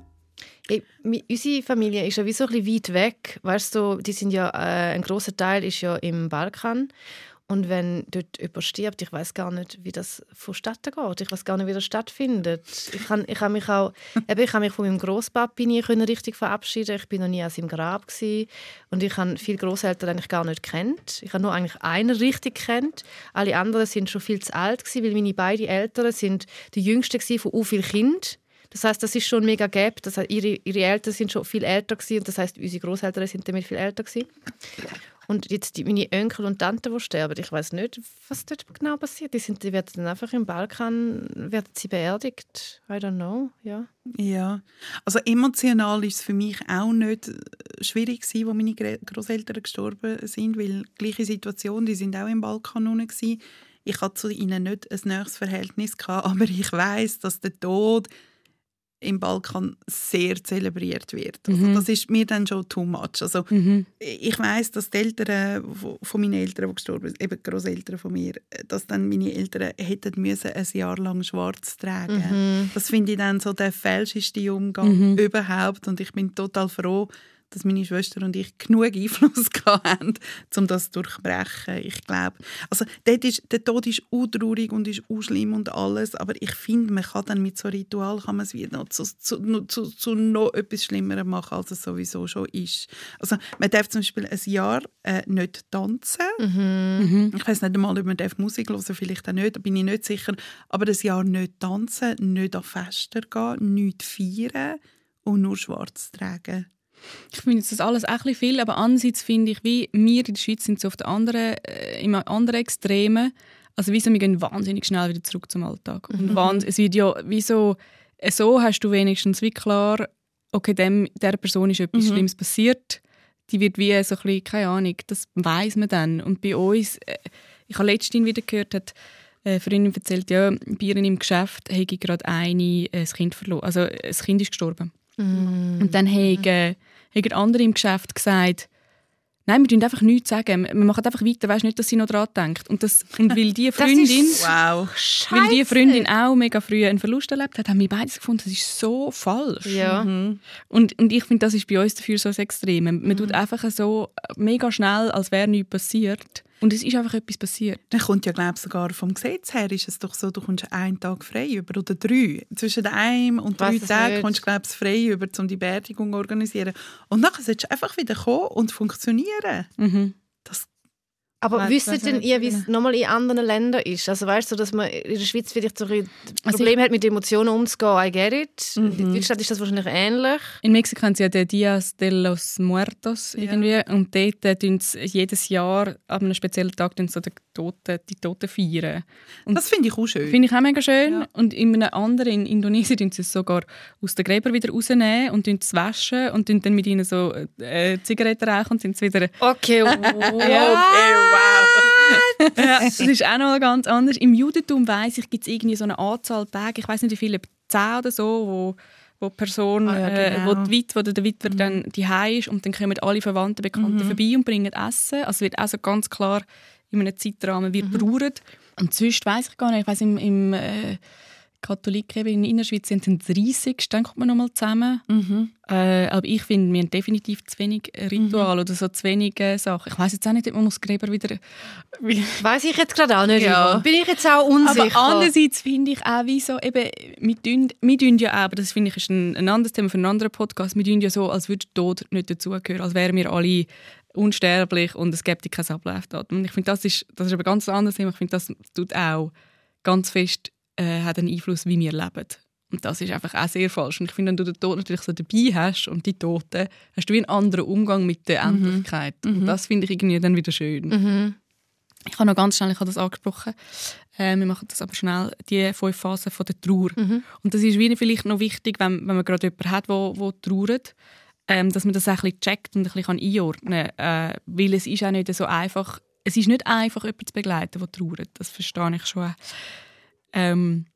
Speaker 5: Hey, unsere Familie ist ja wie so ein bisschen weit weg, weißt du, die sind ja äh, ein großer Teil ist ja im Balkan und wenn dort jemand stirbt, ich weiß gar nicht, wie das vonstatten geht. Ich weiß gar nicht, wie das stattfindet. Ich kann, ich habe mich auch, eben, ich habe mich von meinem Großpapi nie können richtig verabschieden. Ich bin noch nie an seinem Grab gewesen. und ich habe viele Großeltern eigentlich gar nicht kennt. Ich habe nur eigentlich einen richtig kennt. Alle anderen sind schon viel zu alt gewesen, weil meine beiden Eltern sind die jüngsten von u viel Kind. Das heißt, das ist schon mega gap. Das heißt, ihre, ihre Eltern sind schon viel älter gewesen, und das heißt, unsere Großeltern sind damit viel älter gewesen. Und jetzt die, meine Onkel und Tanten, die sterben, ich weiß nicht, was dort genau passiert. Die, sind, die werden dann einfach im Balkan werden sie beerdigt. I don't know, ja.
Speaker 3: Ja, also emotional ist es für mich auch nicht äh, schwierig gewesen, wo meine Großeltern gestorben sind, weil die gleiche Situation, die sind auch im Balkan gewesen. Ich hatte zu ihnen nicht ein näheres Verhältnis gehabt, aber ich weiß, dass der Tod im Balkan sehr zelebriert wird. Also mhm. Das ist mir dann schon too much. Also mhm. Ich weiß, dass die Eltern von meinen Eltern, die gestorben sind, eben die Großeltern von mir, dass dann meine Eltern hätten müssen ein Jahr lang schwarz tragen. Mhm. Das finde ich dann so der falscheste Umgang mhm. überhaupt und ich bin total froh, dass meine Schwester und ich genug Einfluss haben, um das zu durchbrechen. Ich glaube, also dort ist, der Tod ist untraurig und ist schlimm und alles, aber ich finde, man kann dann mit so einem Ritual kann man es wieder noch zu, zu, zu, zu, noch etwas Schlimmerem machen, als es sowieso schon ist. Also man darf zum Beispiel ein Jahr äh, nicht tanzen. Mhm. Ich weiß nicht einmal, ob man darf Musik hören vielleicht auch nicht, da bin ich nicht sicher, aber ein Jahr nicht tanzen, nicht an Fester gehen, nichts feiern und nur schwarz tragen.
Speaker 4: Ich finde das alles auch ein viel, aber andererseits finde ich, wie wir in der Schweiz sind so auf der anderen, äh, im anderen Extremen. Also wieso wir gehen wahnsinnig schnell wieder zurück zum Alltag. Mhm. Und es wird ja, wieso, äh, so hast du wenigstens wie klar, okay, dem, der Person ist etwas mhm. Schlimmes passiert. Die wird wie so ein bisschen, keine Ahnung, das weiß man dann. Und bei uns, äh, ich habe letztens wieder gehört, hat eine Freundin erzählt, ja, bei ihr im Geschäft habe gerade eine ein Kind verloren. Also das Kind ist gestorben. Mm. Und dann haben, haben andere im Geschäft gesagt, Nein, wir tun einfach nichts sagen. Wir machen einfach weiter, weißt nicht, dass sie noch daran denkt. Und, das, und weil die Freundin,
Speaker 3: Wow.
Speaker 4: weil die Freundin auch mega früh einen Verlust erlebt hat, haben wir beide gefunden, das ist so falsch.
Speaker 5: Ja.
Speaker 3: Mhm.
Speaker 4: Und, und ich finde, das ist bei uns dafür so das Extreme. Man tut einfach so mega schnell, als wäre nichts passiert. Und es ist einfach etwas passiert.
Speaker 3: Dann kommt ja, glaube ich, sogar vom Gesetz her ist es doch so, du kommst einen Tag frei über oder drei. Zwischen einem und drei Tagen kommst du, glaube ich, frei über, um die Beerdigung zu organisieren. Und nachher solltest du einfach wieder kommen und funktionieren.
Speaker 4: Mhm.
Speaker 5: Aber
Speaker 4: Weiss-
Speaker 5: wisst denn ihr, wie
Speaker 4: genau.
Speaker 5: es nochmal in anderen Ländern ist? Also weißt du, dass man in der Schweiz vielleicht so ein
Speaker 4: Also
Speaker 5: Problem hat, mit Emotionen umzugehen? I get it.
Speaker 3: Mhm.
Speaker 5: In Deutschland ist das wahrscheinlich ähnlich.
Speaker 4: In Mexiko haben sie ja den Dias de los Muertos irgendwie. Und dort äh, tun sie jedes Jahr an einem speziellen Tag so die Toten, die Toten feiern. Und
Speaker 3: das finde ich auch schön.
Speaker 4: Finde ich auch mega schön.
Speaker 3: Ja.
Speaker 4: Und in einem anderen, in Indonesien, tun sie es sogar aus den Gräbern wieder rausnehmen und es waschen und dann mit ihnen so äh, Zigaretten rauchen und sind es wieder...
Speaker 5: Okay, wow.
Speaker 4: Ja, das ist auch noch ganz anders. Im Judentum weiss ich, gibt es irgendwie so eine Anzahl Tage, ich weiß nicht wie viele, zehn oder so, wo wo die Person,
Speaker 3: Ah ja,
Speaker 4: äh,
Speaker 3: genau.
Speaker 4: wo die Witwe oder der Witwer dann die ist und dann kommen alle Verwandten, Bekannten vorbei und bringen Essen. Also wird also ganz klar in einem Zeitrahmen wird trauert. Und sonst weiß ich gar nicht, ich weiß im, im äh, Katholik in der Innerschweiz sind es 30, dann kommt man nochmal zusammen. Äh, aber ich finde, wir haben definitiv zu wenig Ritual oder so zu wenig äh, Sachen. Ich weiß jetzt auch nicht, ob man muss Gräber wieder... Wie,
Speaker 5: Weiß ich jetzt gerade auch nicht.
Speaker 3: Ja.
Speaker 5: Bin ich jetzt auch unsicher.
Speaker 4: aber andererseits finde ich auch, wie so, eben, wir tun, wir tun ja auch, aber das finde ich ist ein, ein anderes Thema für einen anderen Podcast, wir tun ja so, als würde Tod nicht dazugehören, als wären wir alle unsterblich und es gäbe kein Ablaufdatum. Und ich finde, das ist, das ist aber ganz anderes Thema. Ich finde, das tut auch ganz fest äh, hat einen Einfluss, wie wir leben. Und das ist einfach auch sehr falsch. Und ich finde, wenn du den Tod natürlich so dabei hast und die Toten, hast du wie einen anderen Umgang mit der Endlichkeit. Und das finde ich irgendwie dann wieder schön.
Speaker 5: Mhm.
Speaker 4: Ich habe noch ganz schnell, ich habe das angesprochen, äh, wir machen das aber schnell, die fünf Phasen von der Trauer. Und das ist wie vielleicht noch wichtig, wenn, wenn man gerade jemanden hat, der, der trauert, ähm, dass man das auch ein bisschen checkt und ein bisschen einordnen kann. Äh, weil es ist auch nicht so einfach, es ist nicht einfach, jemanden zu begleiten, der trauert. Das verstehe ich schon. Ähm,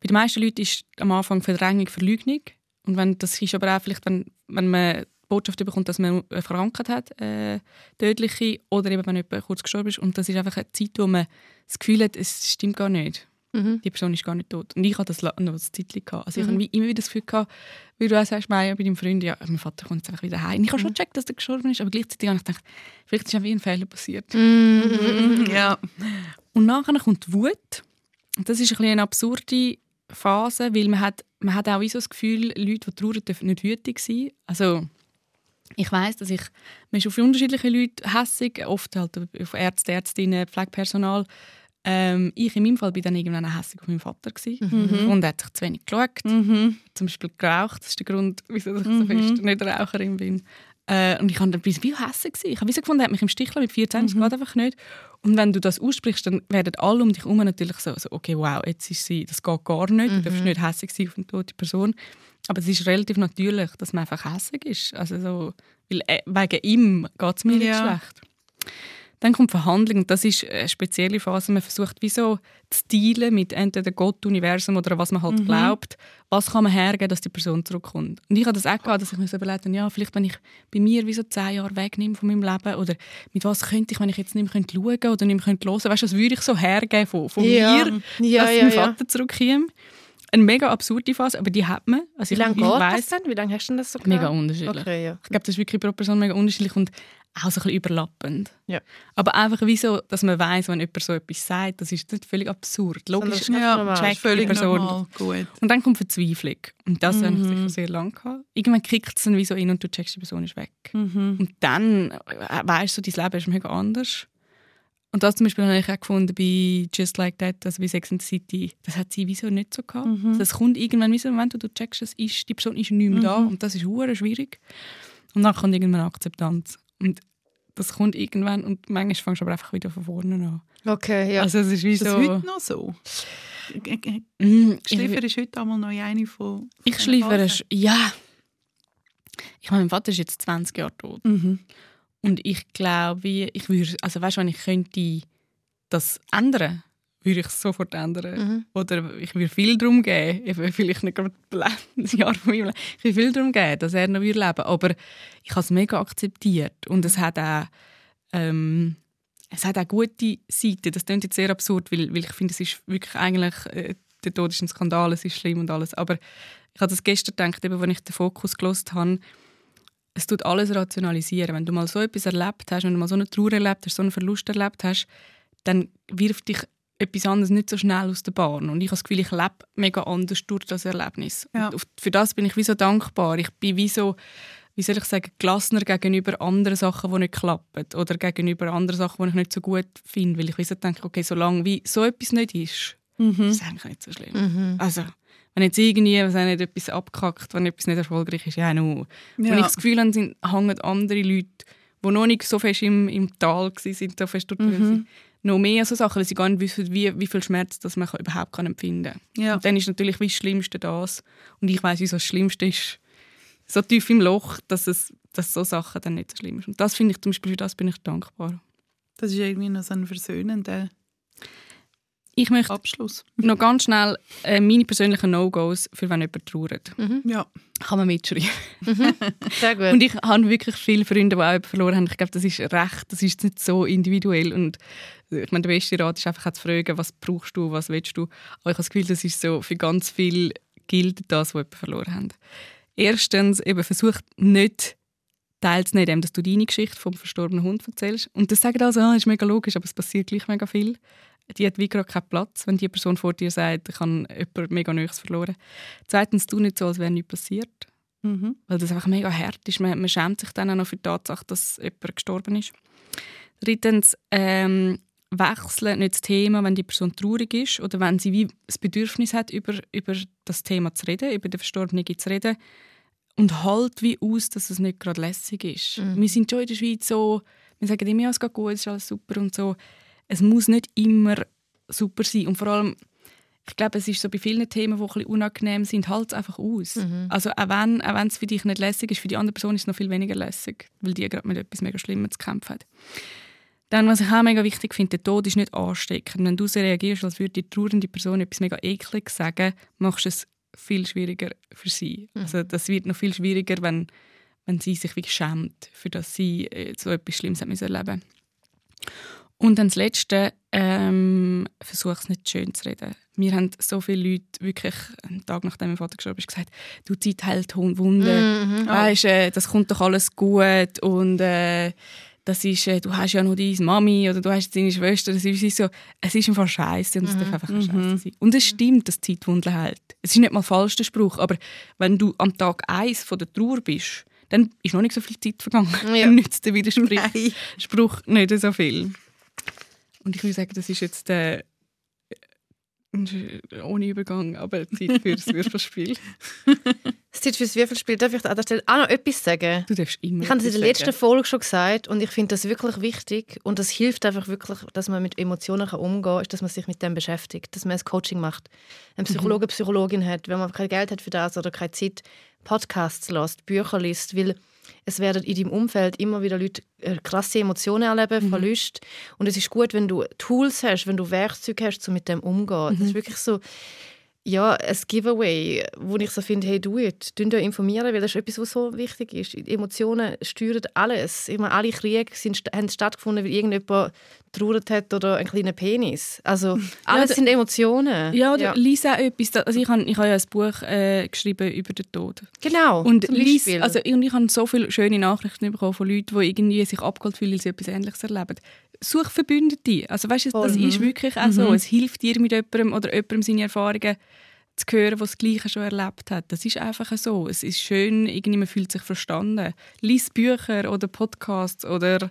Speaker 4: bei den meisten Leuten ist am Anfang Verdrängung, Verleugnung. Und wenn, das ist aber auch vielleicht, wenn, wenn man die Botschaft bekommt, dass man eine Krankheit hat, äh, tödliche, oder eben wenn jemand kurz gestorben ist. Und das ist einfach eine Zeit, wo man das Gefühl hat, es stimmt gar nicht.
Speaker 5: Mhm.
Speaker 4: Die Person ist gar nicht tot. Und ich hatte das noch ein Zeitchen. Gehabt. Also ich habe wie immer wieder das Gefühl gehabt, wie du auch sagst, Maya, bei deinem Freund, ja, mein Vater kommt jetzt einfach wieder heim. Ich habe schon gecheckt, dass er gestorben ist, aber gleichzeitig habe ich gedacht, vielleicht ist wie ein Fehler passiert.
Speaker 3: Ja.
Speaker 4: Und nachher kommt die Wut. Und das ist ein bisschen eine absurde Phase, weil man hat, man hat auch so das Gefühl, Leute, die trauern, dürfen nicht wütig sein. Also ich weiß, dass ich man ist auf unterschiedliche Leute hässig, oft halt auf Ärzte, Ärztinnen, Pflegepersonal. Ähm, ich in meinem Fall bin dann irgendwann hässig auf meinen Vater gewesen. und er hat sich zu wenig geschaut. Zum Beispiel geraucht. Das ist der Grund, wieso ich so fest nicht Raucherin bin. Äh, und ich habe dann wie gewesen. Ich habe gefunden, er hat mich im Stich gelassen mit 14, das geht einfach nicht. Und wenn du das aussprichst, dann werden alle um dich herum natürlich so, so, okay, wow, jetzt ist sie, das geht gar nicht. Du darfst nicht hässig sein auf eine tote Person. Aber es ist relativ natürlich, dass man einfach hässig ist. Also so, weil äh, wegen ihm geht es mir nicht
Speaker 3: Ja.
Speaker 4: schlecht. Dann kommt Verhandlung und das ist eine spezielle Phase. Man versucht wie so zu dealen mit entweder Gott, Universum oder was man halt glaubt. Was kann man hergeben, dass die Person zurückkommt? Und ich habe das auch gehabt, dass ich mir so überlegt habe, ja, vielleicht wenn ich bei mir wie so zehn Jahre wegnehme von meinem Leben oder mit was könnte ich, wenn ich jetzt nicht mehr könnte schauen oder nicht mehr könnte hören, weißt du, was würde ich so hergeben von, von
Speaker 5: Ja.
Speaker 4: mir,
Speaker 5: Ja,
Speaker 4: dass
Speaker 5: ja,
Speaker 4: mein
Speaker 5: ja.
Speaker 4: Vater zurückkäme? Eine mega absurde Phase, aber die hat man. Also
Speaker 5: Wie lange geht das
Speaker 4: weiss,
Speaker 5: denn? Wie lange hast du denn das so
Speaker 4: Mega
Speaker 5: gehabt?
Speaker 4: unterschiedlich.
Speaker 5: Okay, ja.
Speaker 4: Ich glaube, das ist wirklich pro Person mega unterschiedlich und auch so ein bisschen überlappend.
Speaker 5: Ja.
Speaker 4: Aber einfach wie so, dass man weiß, wenn jemand so etwas sagt, das ist nicht völlig absurd. Logisch.
Speaker 5: Sondern
Speaker 3: Ja,
Speaker 4: checkt
Speaker 3: völlig
Speaker 4: Person.
Speaker 3: normal. Gut.
Speaker 4: Und dann kommt Verzweiflung. Und das habe ich sicher sehr lange gehabt. Irgendwann kickt es dann wie so in und du checkst, die Person ist weg. Und dann äh, weißt du, dein Leben ist mega anders. Und das zum Beispiel habe ich auch gefunden bei Just Like That, also bei Sex and the City. Das hat sie wieso nicht so gehabt. Also Das kommt irgendwann wie so ein Moment, wo du checkst, es ist, die Person ist nicht mehr da und das ist schwierig. Und dann kommt irgendwann Akzeptanz. Und das kommt irgendwann und manchmal fängst du aber einfach wieder von vorne an.
Speaker 5: Okay, ja.
Speaker 4: Also es ist wie
Speaker 3: Ist das
Speaker 4: so...
Speaker 3: heute noch so?
Speaker 4: Mm,
Speaker 3: Schleifer ist heute einmal noch eine von.
Speaker 4: Ich
Speaker 3: von
Speaker 4: schleife
Speaker 3: Phasen.
Speaker 4: ja. Ich meine, mein Vater ist jetzt 20 Jahre tot.
Speaker 3: Mhm.
Speaker 4: Und ich glaube, ich würde, also weißt du, wenn ich könnte das ändern, würde ich es sofort ändern. Mhm. Oder ich würde viel darum geben, eben vielleicht nicht gerade das Jahr von meinem Leben, ich würde viel darum geben, dass er noch leben würde. Aber ich habe es mega akzeptiert. Und es hat auch, ähm, es hat auch gute Seiten. Das klingt jetzt sehr absurd, weil, weil ich finde, es ist wirklich eigentlich, äh, der Tod ist ein Skandal, es ist schlimm und alles. Aber ich habe das gestern gedacht, eben, als ich den Fokus gelost habe, es tut alles rationalisieren. Wenn du mal so etwas erlebt hast, wenn du mal so eine Trauer erlebt hast, so einen Verlust erlebt hast, dann wirft dich etwas anderes nicht so schnell aus der Bahn. Und ich habe das Gefühl, ich lebe mega anders durch das Erlebnis. Ja. für das bin ich wie so dankbar. Ich bin wie so, wie soll ich sagen, gelassener gegenüber anderen Sachen, die nicht klappen. Oder gegenüber anderen Sachen, die ich nicht so gut finde. Weil ich wie so denke, okay, solange wie so etwas nicht ist, mhm. ist es eigentlich nicht so schlimm. Mhm. Also, wenn jetzt irgendwie was nicht etwas abkackt, wenn etwas nicht erfolgreich ist, ja, nur. Ja. Wenn ich das Gefühl habe, sind, hängen andere Leute, die noch nicht so fest im, im Tal waren, so fest dort mhm. Noch mehr so Sachen, weil sie gar nicht wissen, wie, wie viel Schmerz das man überhaupt kann empfinden kann. Ja. Und dann ist natürlich wie das Schlimmste das. Und ich weiß, wie so das Schlimmste ist, so tief im Loch, dass, es, dass so Sachen dann nicht so schlimm sind. Und das finde ich zum Beispiel, für das bin ich dankbar.
Speaker 3: Das ist irgendwie noch so ein versöhnender
Speaker 4: ich möchte
Speaker 3: Abschluss.
Speaker 4: noch ganz schnell äh, meine persönlichen No-Gos, für wenn jemand trauert.
Speaker 3: Mhm. Ja.
Speaker 4: Kann man mitschreiben.
Speaker 5: Mhm. Sehr gut.
Speaker 4: Und ich habe wirklich viele Freunde, die auch jemanden verloren haben. Ich glaube, das ist recht, das ist nicht so individuell. Und ich meine, der beste Rat ist einfach zu fragen, was brauchst du, was willst du. Aber ich habe das Gefühl, das ist so, für ganz viele gilt das, was jemanden verloren haben. Erstens, eben versucht nicht teilzunehmen, dass du deine Geschichte vom verstorbenen Hund erzählst. Und das sagen also, ah, ist mega logisch, aber es passiert gleich mega viel die hat wie gerade keinen Platz, wenn die Person vor dir sagt, ich habe jemanden mega Neues verloren. Zweitens, tu nicht so, als wäre nichts passiert. Mhm. Weil das einfach mega hart ist. Man, man, schämt sich dann auch noch für die Tatsache, dass jemand gestorben ist. Drittens, ähm, wechsle nicht das Thema, wenn die Person traurig ist oder wenn sie wie das Bedürfnis hat, über, über das Thema zu reden, über den Verstorbenen zu reden. Und halt wie aus, dass es nicht gerade lässig ist. Mhm. Wir sind schon in der Schweiz so, wir sagen immer, ja, es geht gut, es ist alles super und so es muss nicht immer super sein. Und vor allem, ich glaube, es ist so bei vielen Themen, die ein bisschen unangenehm sind, halt es einfach aus. Mhm. Also auch wenn, auch wenn es für dich nicht lässig ist, für die andere Person ist es noch viel weniger lässig, weil die gerade mit etwas mega Schlimmes zu kämpfen hat. Dann, was ich auch mega wichtig finde, der Tod ist nicht ansteckend. Wenn du so reagierst, als würde die trauernde Person etwas mega eklig sagen, machst du es viel schwieriger für sie. Mhm. Also das wird noch viel schwieriger, wenn, wenn sie sich wirklich schämt, für das sie äh, so etwas Schlimmes hat erleben und dann das Letzte, ähm, versuche es nicht schön zu reden. Wir haben so viele Leute wirklich einen Tag nachdem mein Vater gestorben ist gesagt, du Zeit hält Wunden, mhm. oh. weißt, äh, das kommt doch alles gut und äh, das ist, äh, du hast ja noch deine Mami oder du hast deine Schwester. Das ist so, es ist einfach scheiße und es mhm. darf einfach mhm. scheiße sein. Und es stimmt, dass Zeit Wunden hält. Es ist nicht mal falsch der Spruch, aber wenn du am Tag eins von der Trauer bist, dann ist noch nicht so viel Zeit vergangen. Ja. Dann nützt der Widerspruch nicht so viel. Und ich würde sagen, das ist jetzt der äh, ohne Übergang, aber Zeit für das Würfelspiel.
Speaker 5: Zeit für das Würfelspiel. Darf ich an der Stelle auch noch etwas sagen?
Speaker 4: Du darfst immer
Speaker 5: Ich habe es in der letzten Folge schon gesagt und ich finde das wirklich wichtig und das hilft einfach wirklich, dass man mit Emotionen umgehen kann, ist, dass man sich mit dem beschäftigt, dass man ein Coaching macht, ein Psychologe, mhm. Psychologin hat, wenn man kein Geld hat für das oder keine Zeit, Podcasts lässt, Bücher liest, weil es werden in deinem Umfeld immer wieder Leute äh, krasse Emotionen erleben, mhm. Verlust. Und es ist gut, wenn du Tools hast, wenn du Werkzeuge hast, um mit dem umzugehen. Mhm. Das ist wirklich so, ja, ein Giveaway, wo ich so finde, hey, du it, euch informieren, weil das ist etwas, was so wichtig ist. Emotionen steuern alles. Ich meine, alle Kriege sind, haben stattgefunden, weil irgendjemand trauert hat oder einen kleinen Penis. Also alles ja, sind Emotionen.
Speaker 4: Ja, oder ja. lies auch etwas. Also ich habe ich hab ja ein Buch äh, geschrieben über den Tod.
Speaker 5: Genau,
Speaker 4: und lies, also und ich habe so viele schöne Nachrichten bekommen von Leuten, die irgendwie sich abgeholt fühlen, weil sie etwas Ähnliches erleben. Such Verbündete. Also weißt du, das mhm. ist wirklich auch so. Mhm. Es hilft dir mit jemandem oder jemandem seine Erfahrungen zu hören, was das Gleiche schon erlebt hat. Das ist einfach so. Es ist schön, irgendwie man fühlt sich verstanden. Lies Bücher oder Podcasts oder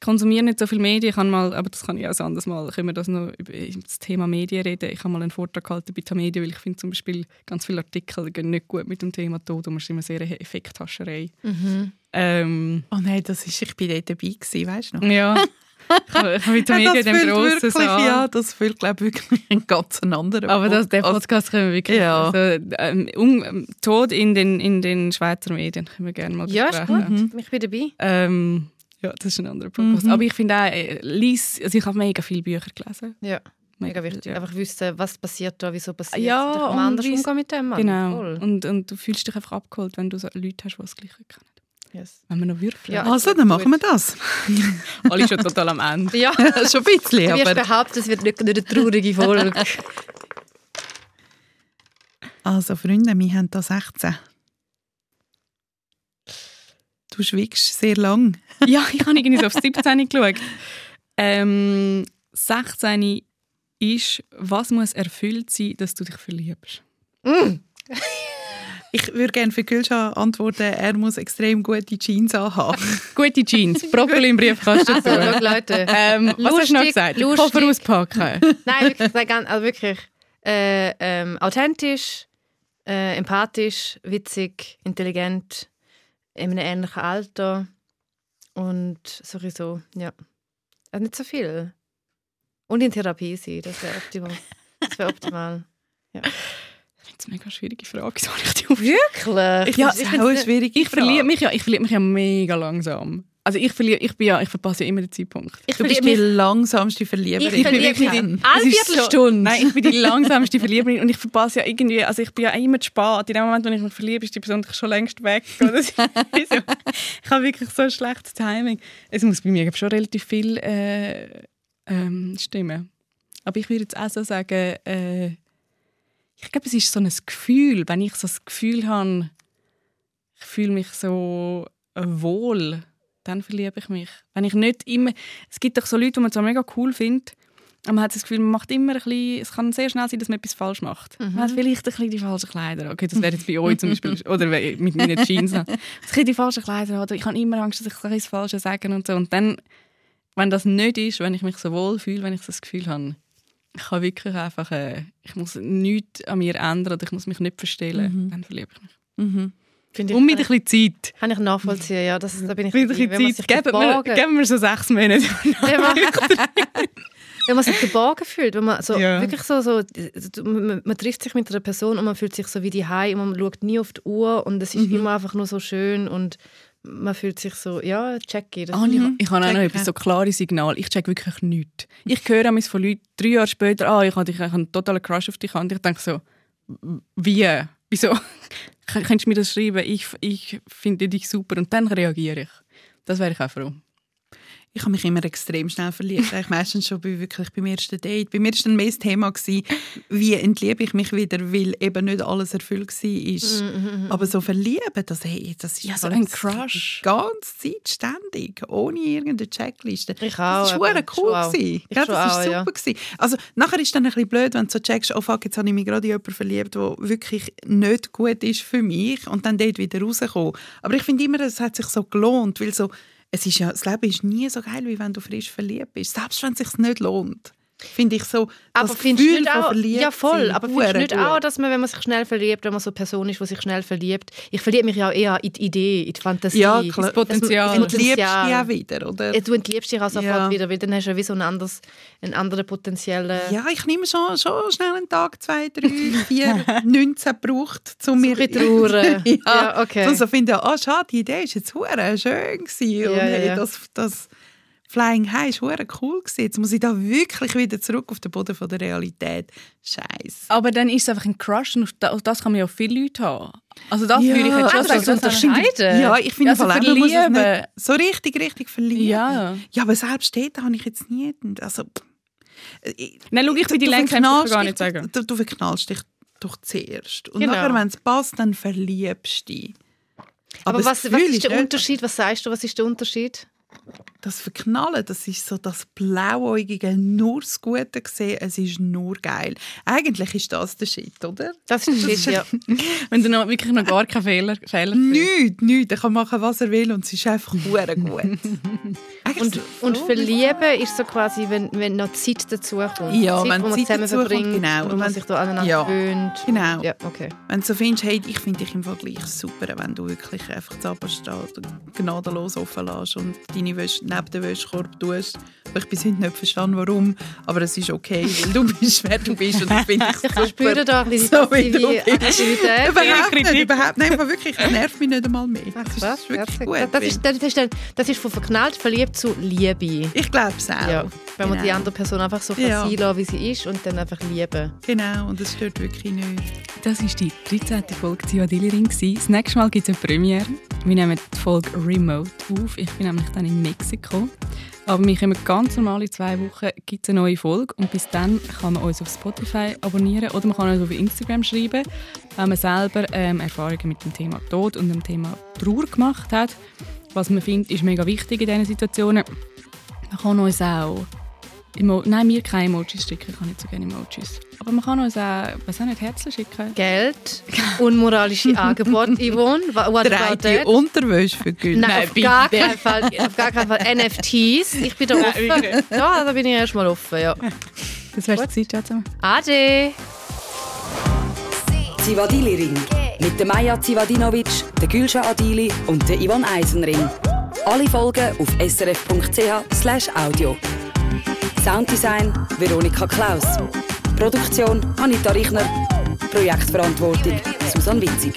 Speaker 4: konsumiere nicht so viel Medien. Ich kann mal, aber das kann ich auch anders mal, können wir das noch über das Thema Medien reden. Ich habe mal einen Vortrag gehalten bei Tamedia, weil ich finde zum Beispiel ganz viele Artikel gehen nicht gut mit dem Thema Tod und man ist immer sehr eine Effekthascherei.
Speaker 5: Mhm.
Speaker 3: Ähm, oh nein, das ist, ich bin dort dabei gewesen, weißt du noch?
Speaker 4: Ja. Ich habe mit Tamedia ja, dem grossen Saal.
Speaker 3: Ja, das fühlt, glaube ich, wirklich einen ganz anderen
Speaker 4: Aber das, der Podcast können wir wirklich... Ja. Also, ähm, um, Tod in den, in den Schweizer Medien können wir gerne mal besprechen.
Speaker 5: Ja, ist gut. Mhm. Ich bin dabei.
Speaker 4: Ähm, ja, das ist ein anderer Podcast. Mhm. Aber ich finde auch, äh, lies, also ich habe mega viele Bücher gelesen.
Speaker 5: Ja. Mega wichtig.
Speaker 4: Ja.
Speaker 5: Einfach wissen, was passiert da, wieso passiert
Speaker 4: Ja,
Speaker 5: es. Da kann
Speaker 4: und
Speaker 5: man anders umgehen mit dem. Mann.
Speaker 4: Genau.
Speaker 5: Voll.
Speaker 4: Und, und du fühlst dich einfach abgeholt, wenn du so Leute hast, die das Gleiche kennen.
Speaker 5: Yes.
Speaker 4: Wenn wir noch würfeln.
Speaker 5: Ja.
Speaker 3: Also, dann machen wir das.
Speaker 4: Alle schon total am Ende.
Speaker 5: Ja,
Speaker 3: Schon ein bisschen,
Speaker 5: du
Speaker 3: aber...
Speaker 5: behaupten, es wird nicht, nicht eine traurige Folge.
Speaker 3: Also, Freunde, wir haben da 16. Du schwiegst sehr lang.
Speaker 4: ja, ich habe irgendwie so auf 17 geschaut. Ähm, 16 ist, was muss erfüllt sein, dass du dich verliebst?
Speaker 3: Ich würde gerne für Gülscha antworten, er muss extrem gute Jeans anhaben.
Speaker 4: Gute Jeans, Brokkoli im Briefkasten
Speaker 5: Also, schau, Leute.
Speaker 4: Ähm, was hast du noch
Speaker 5: Lustig,
Speaker 4: gesagt?
Speaker 5: lustig.
Speaker 4: Koffer auspacken.
Speaker 5: Nein, wirklich, also wirklich äh, ähm, authentisch, äh, empathisch, witzig, intelligent, in einem ähnlichen Alter und sowieso, ja. Also nicht so viel. Und in Therapie sein, das wäre optimal. Das wäre optimal.
Speaker 4: Das ist eine mega schwierige Frage. Soll ich die auf
Speaker 5: Wirklich?
Speaker 3: Ich
Speaker 4: Ja,
Speaker 3: finde es auch eine schwierige
Speaker 4: Ich verliebe
Speaker 3: Frage.
Speaker 4: mich ja, ich verliebe mich ja mega langsam. Also ich verliebe, ich bin ja, ich verpasse ja immer den Zeitpunkt.
Speaker 5: Ich
Speaker 3: Du bist die langsamste Verlieberin.
Speaker 5: Ich verliebe mich
Speaker 3: wirklich-
Speaker 5: in alle
Speaker 4: Es ist so-
Speaker 5: Viertelstunde.
Speaker 4: Nein, ich bin die langsamste Verlieberin und ich verpasse ja irgendwie, also ich bin ja immer zu spät. In dem Moment, wo ich mich verliebe, ist die Person schon längst weg. Oder? Das ist so- ich habe wirklich so ein schlechtes Timing. Es muss bei mir schon relativ viel äh, ähm, stimmen. Aber ich würde jetzt auch so sagen, äh, ich glaube, es ist so ein Gefühl, wenn ich so das Gefühl habe, ich fühle mich so äh, wohl, dann verliebe ich mich. Wenn ich nicht immer, es gibt doch so Leute, die man zwar mega cool findet, aber man hat das Gefühl, man macht immer ein bisschen, es kann sehr schnell sein, dass man etwas falsch macht. Man hat vielleicht ein bisschen die falschen Kleider. Okay, das wäre jetzt bei euch zum Beispiel, oder mit meinen Jeans. Ein bisschen die falschen Kleider oder ich habe immer Angst, dass ich das Falsche sage und so. Und dann, wenn das nicht ist, wenn ich mich so wohl fühle, wenn ich das Gefühl habe, ich kann wirklich einfach, äh, ich muss nichts an mir ändern oder ich muss mich nicht verstellen, dann verliebe ich mich.
Speaker 3: Mhm.
Speaker 5: Ich,
Speaker 4: Und mit ein bisschen Zeit.
Speaker 5: kann ich nachvollziehen, ja. Das, da bin ich
Speaker 4: Mit ein bisschen Zeit. Geben wir, geben wir so sechs Monate.
Speaker 5: wenn man, sich geborgen fühlt, wenn man so
Speaker 4: Ja.
Speaker 5: wirklich so, so man, man trifft sich mit einer Person und man fühlt sich so wie die und man schaut nie auf die Uhr und es ist
Speaker 4: Mhm.
Speaker 5: immer einfach nur so schön und man fühlt sich so, ja, check. Das
Speaker 4: Ah, ich, ich habe auch noch etwas so klare Signal. Ich check wirklich nichts. Ich höre einmal von Leuten drei Jahre später, ah, ich habe ich einen totalen Crush auf dich und ich denke so, wie? Wieso? Kannst du mir das schreiben? Ich, ich finde dich super und dann reagiere ich. Das wäre ich auch froh.
Speaker 3: Ich habe mich immer extrem schnell verliebt. Eigentlich meistens schon bei, wirklich beim ersten Date. Bei mir war dann mehr das Thema, gewesen, wie entliebe ich mich wieder, weil eben nicht alles erfüllt war. Aber so verlieben, das, hey, das ist
Speaker 4: Ja, so ein
Speaker 3: das-
Speaker 4: Crush.
Speaker 3: Die ganze Zeit ständig, ohne irgendeine Checkliste.
Speaker 5: Ich
Speaker 3: Das
Speaker 5: auch,
Speaker 3: war
Speaker 5: aber
Speaker 3: verdammt cool.
Speaker 5: schon auch.
Speaker 3: gewesen.
Speaker 5: Ich
Speaker 3: Ja, das war super.
Speaker 5: ja.
Speaker 3: gewesen. Also, nachher ist es dann ein bisschen blöd, wenn du so checkst, oh fuck, jetzt habe ich mich gerade in jemanden verliebt, der wirklich nicht gut ist für mich und dann dort wieder rauskommen. Aber ich finde immer, es hat sich so gelohnt, weil so, es ist ja, das Leben ist nie so geil, wie wenn du frisch verliebt bist. Selbst wenn es sich nicht lohnt. Finde ich so,
Speaker 5: Aber
Speaker 3: das Gefühl
Speaker 5: nicht auch, ja voll,
Speaker 3: sein,
Speaker 5: aber findest du nicht
Speaker 3: hure
Speaker 5: auch,
Speaker 3: gut.
Speaker 5: dass man, wenn man sich schnell verliebt, wenn man so eine Person ist, die sich schnell verliebt, ich verliebe mich ja auch eher in die Idee, in die Fantasie,
Speaker 3: Ja, klar.
Speaker 4: Potenzial.
Speaker 3: Du liebst dich ja wieder, oder?
Speaker 5: Ja, Du entliebst dich auch sofort
Speaker 3: Ja.
Speaker 5: wieder, weil dann hast du ja wie so ein anderes, einen anderen potenziellen...
Speaker 3: Ja, ich nehme schon, schon schnell einen Tag, zwei, drei, vier, 19 gebraucht, um mir...
Speaker 5: ein bisschen trauern.
Speaker 3: ja,
Speaker 5: Ja, okay.
Speaker 3: So, so finde, ah, schade, die Idee ist jetzt schön gewesen.
Speaker 5: Ja,
Speaker 3: und hey, das, das Flying High ist hure cool gewesen. Jetzt muss ich da wirklich wieder zurück auf den Boden von der Realität. Scheiße.
Speaker 4: Aber dann ist es einfach ein Crush und auf das kann man ja auch viele Leute haben. Also das
Speaker 3: Ja,
Speaker 4: würde ich jetzt schon
Speaker 5: also
Speaker 4: sagen.
Speaker 5: das
Speaker 4: so
Speaker 5: unterscheiden.
Speaker 3: Ja, ich finde
Speaker 4: Also
Speaker 3: man muss es
Speaker 4: verlieben.
Speaker 3: nicht so richtig, richtig verlieben.
Speaker 4: Ja.
Speaker 3: ja, aber selbst dort habe ich jetzt nie... Also, ich-
Speaker 4: Nein, schau, ich bin die
Speaker 3: verknallst
Speaker 4: gar
Speaker 3: dich-
Speaker 4: nicht sagen.
Speaker 3: Du, du verknallst dich doch zuerst. Und
Speaker 5: Genau.
Speaker 3: nachher, wenn es passt, dann verliebst du dich.
Speaker 5: Aber,
Speaker 3: das
Speaker 5: was, was ist der Unterschied? Was sagst du, was ist der Unterschied?
Speaker 3: Das Verknallen, das ist so das Blauäugige, nur das Gute gesehen, es ist nur geil. Eigentlich ist das der Shit, oder?
Speaker 5: Das ist der Shit, ja.
Speaker 4: Wenn du noch, wirklich noch gar keine Fehler, Fehler.
Speaker 3: Nichts, nichts. Er kann machen, was er will und es ist einfach gut.
Speaker 5: Und,
Speaker 3: so-
Speaker 5: und verlieben ist so quasi, wenn, wenn noch Zeit dazu kommt.
Speaker 3: Ja,
Speaker 5: Zeit,
Speaker 3: wenn
Speaker 5: wo man
Speaker 3: Zeit
Speaker 5: zusammen
Speaker 3: dazu kommt,
Speaker 5: verbringt,
Speaker 3: genau. Und
Speaker 5: man sich da aneinander
Speaker 3: Ja.
Speaker 5: gewöhnt.
Speaker 3: Genau.
Speaker 5: Ja, okay.
Speaker 3: Wenn du so findest, hey, ich finde dich im Vergleich super, wenn du wirklich einfach das Abstand gnadenlos offen lässt und deine Wäsche neben den Wäschekorb tust. Ich bis heute nicht verstanden, warum, aber es ist okay, weil du bist, wer du bist und ich finde es super.
Speaker 5: Ich spüre da ein bisschen
Speaker 3: so wie du bist. Überhaupt nicht, überhaupt nicht, aber wirklich, es nervt mich nicht einmal mehr. Das ist wirklich gut.
Speaker 5: Das ist, das, ist, das ist von verknallt verliebt zu Liebe.
Speaker 3: ich glaube es auch.
Speaker 5: Ja, wenn man
Speaker 3: Genau.
Speaker 5: die andere Person einfach so
Speaker 3: Ja.
Speaker 5: sein lassen, wie sie ist und dann einfach lieben.
Speaker 3: Genau, und es stört wirklich nicht.
Speaker 4: Das war die 13. Folge Zivadili Ring. Das nächste Mal gibt es eine Premiere. Wir nehmen die Folge remote auf. Ich bin nämlich dann in Mexiko. Aber wir kommen ganz normal in zwei Wochen gibt es eine neue Folge. Und bis dann kann man uns auf Spotify abonnieren oder man kann uns auf Instagram schreiben, wenn man selber ähm, Erfahrungen mit dem Thema Tod und dem Thema Trauer gemacht hat. Was man findet, ist mega wichtig in diesen Situationen. Man kann uns auch Emo Nein, mir keine Emojis schicken, ich kann nicht so gerne Emojis. Aber man kann uns auch, was auch nicht, Herzen schicken.
Speaker 5: Geld, unmoralische Angebote, Yvonne. What
Speaker 3: Drei
Speaker 5: about
Speaker 3: die
Speaker 5: that?
Speaker 3: Unterwäsche für Geld.
Speaker 5: Nein, auf gar, keinen Fall, auf gar keinen Fall. NFTs, ich bin da offen. Ja, da bin ich erstmal offen, ja.
Speaker 4: Das wär's Zeit, Schatz.
Speaker 5: Ade!
Speaker 2: Zivadili Ring. Mit der Maja Zivadinovic, der Gülscha Adili und der Ivan Eisenring. Alle Folgen auf srf.ch audio. Sounddesign Veronika Klaus. Produktion Anita Richner. Projektverantwortung Susanne Witzig.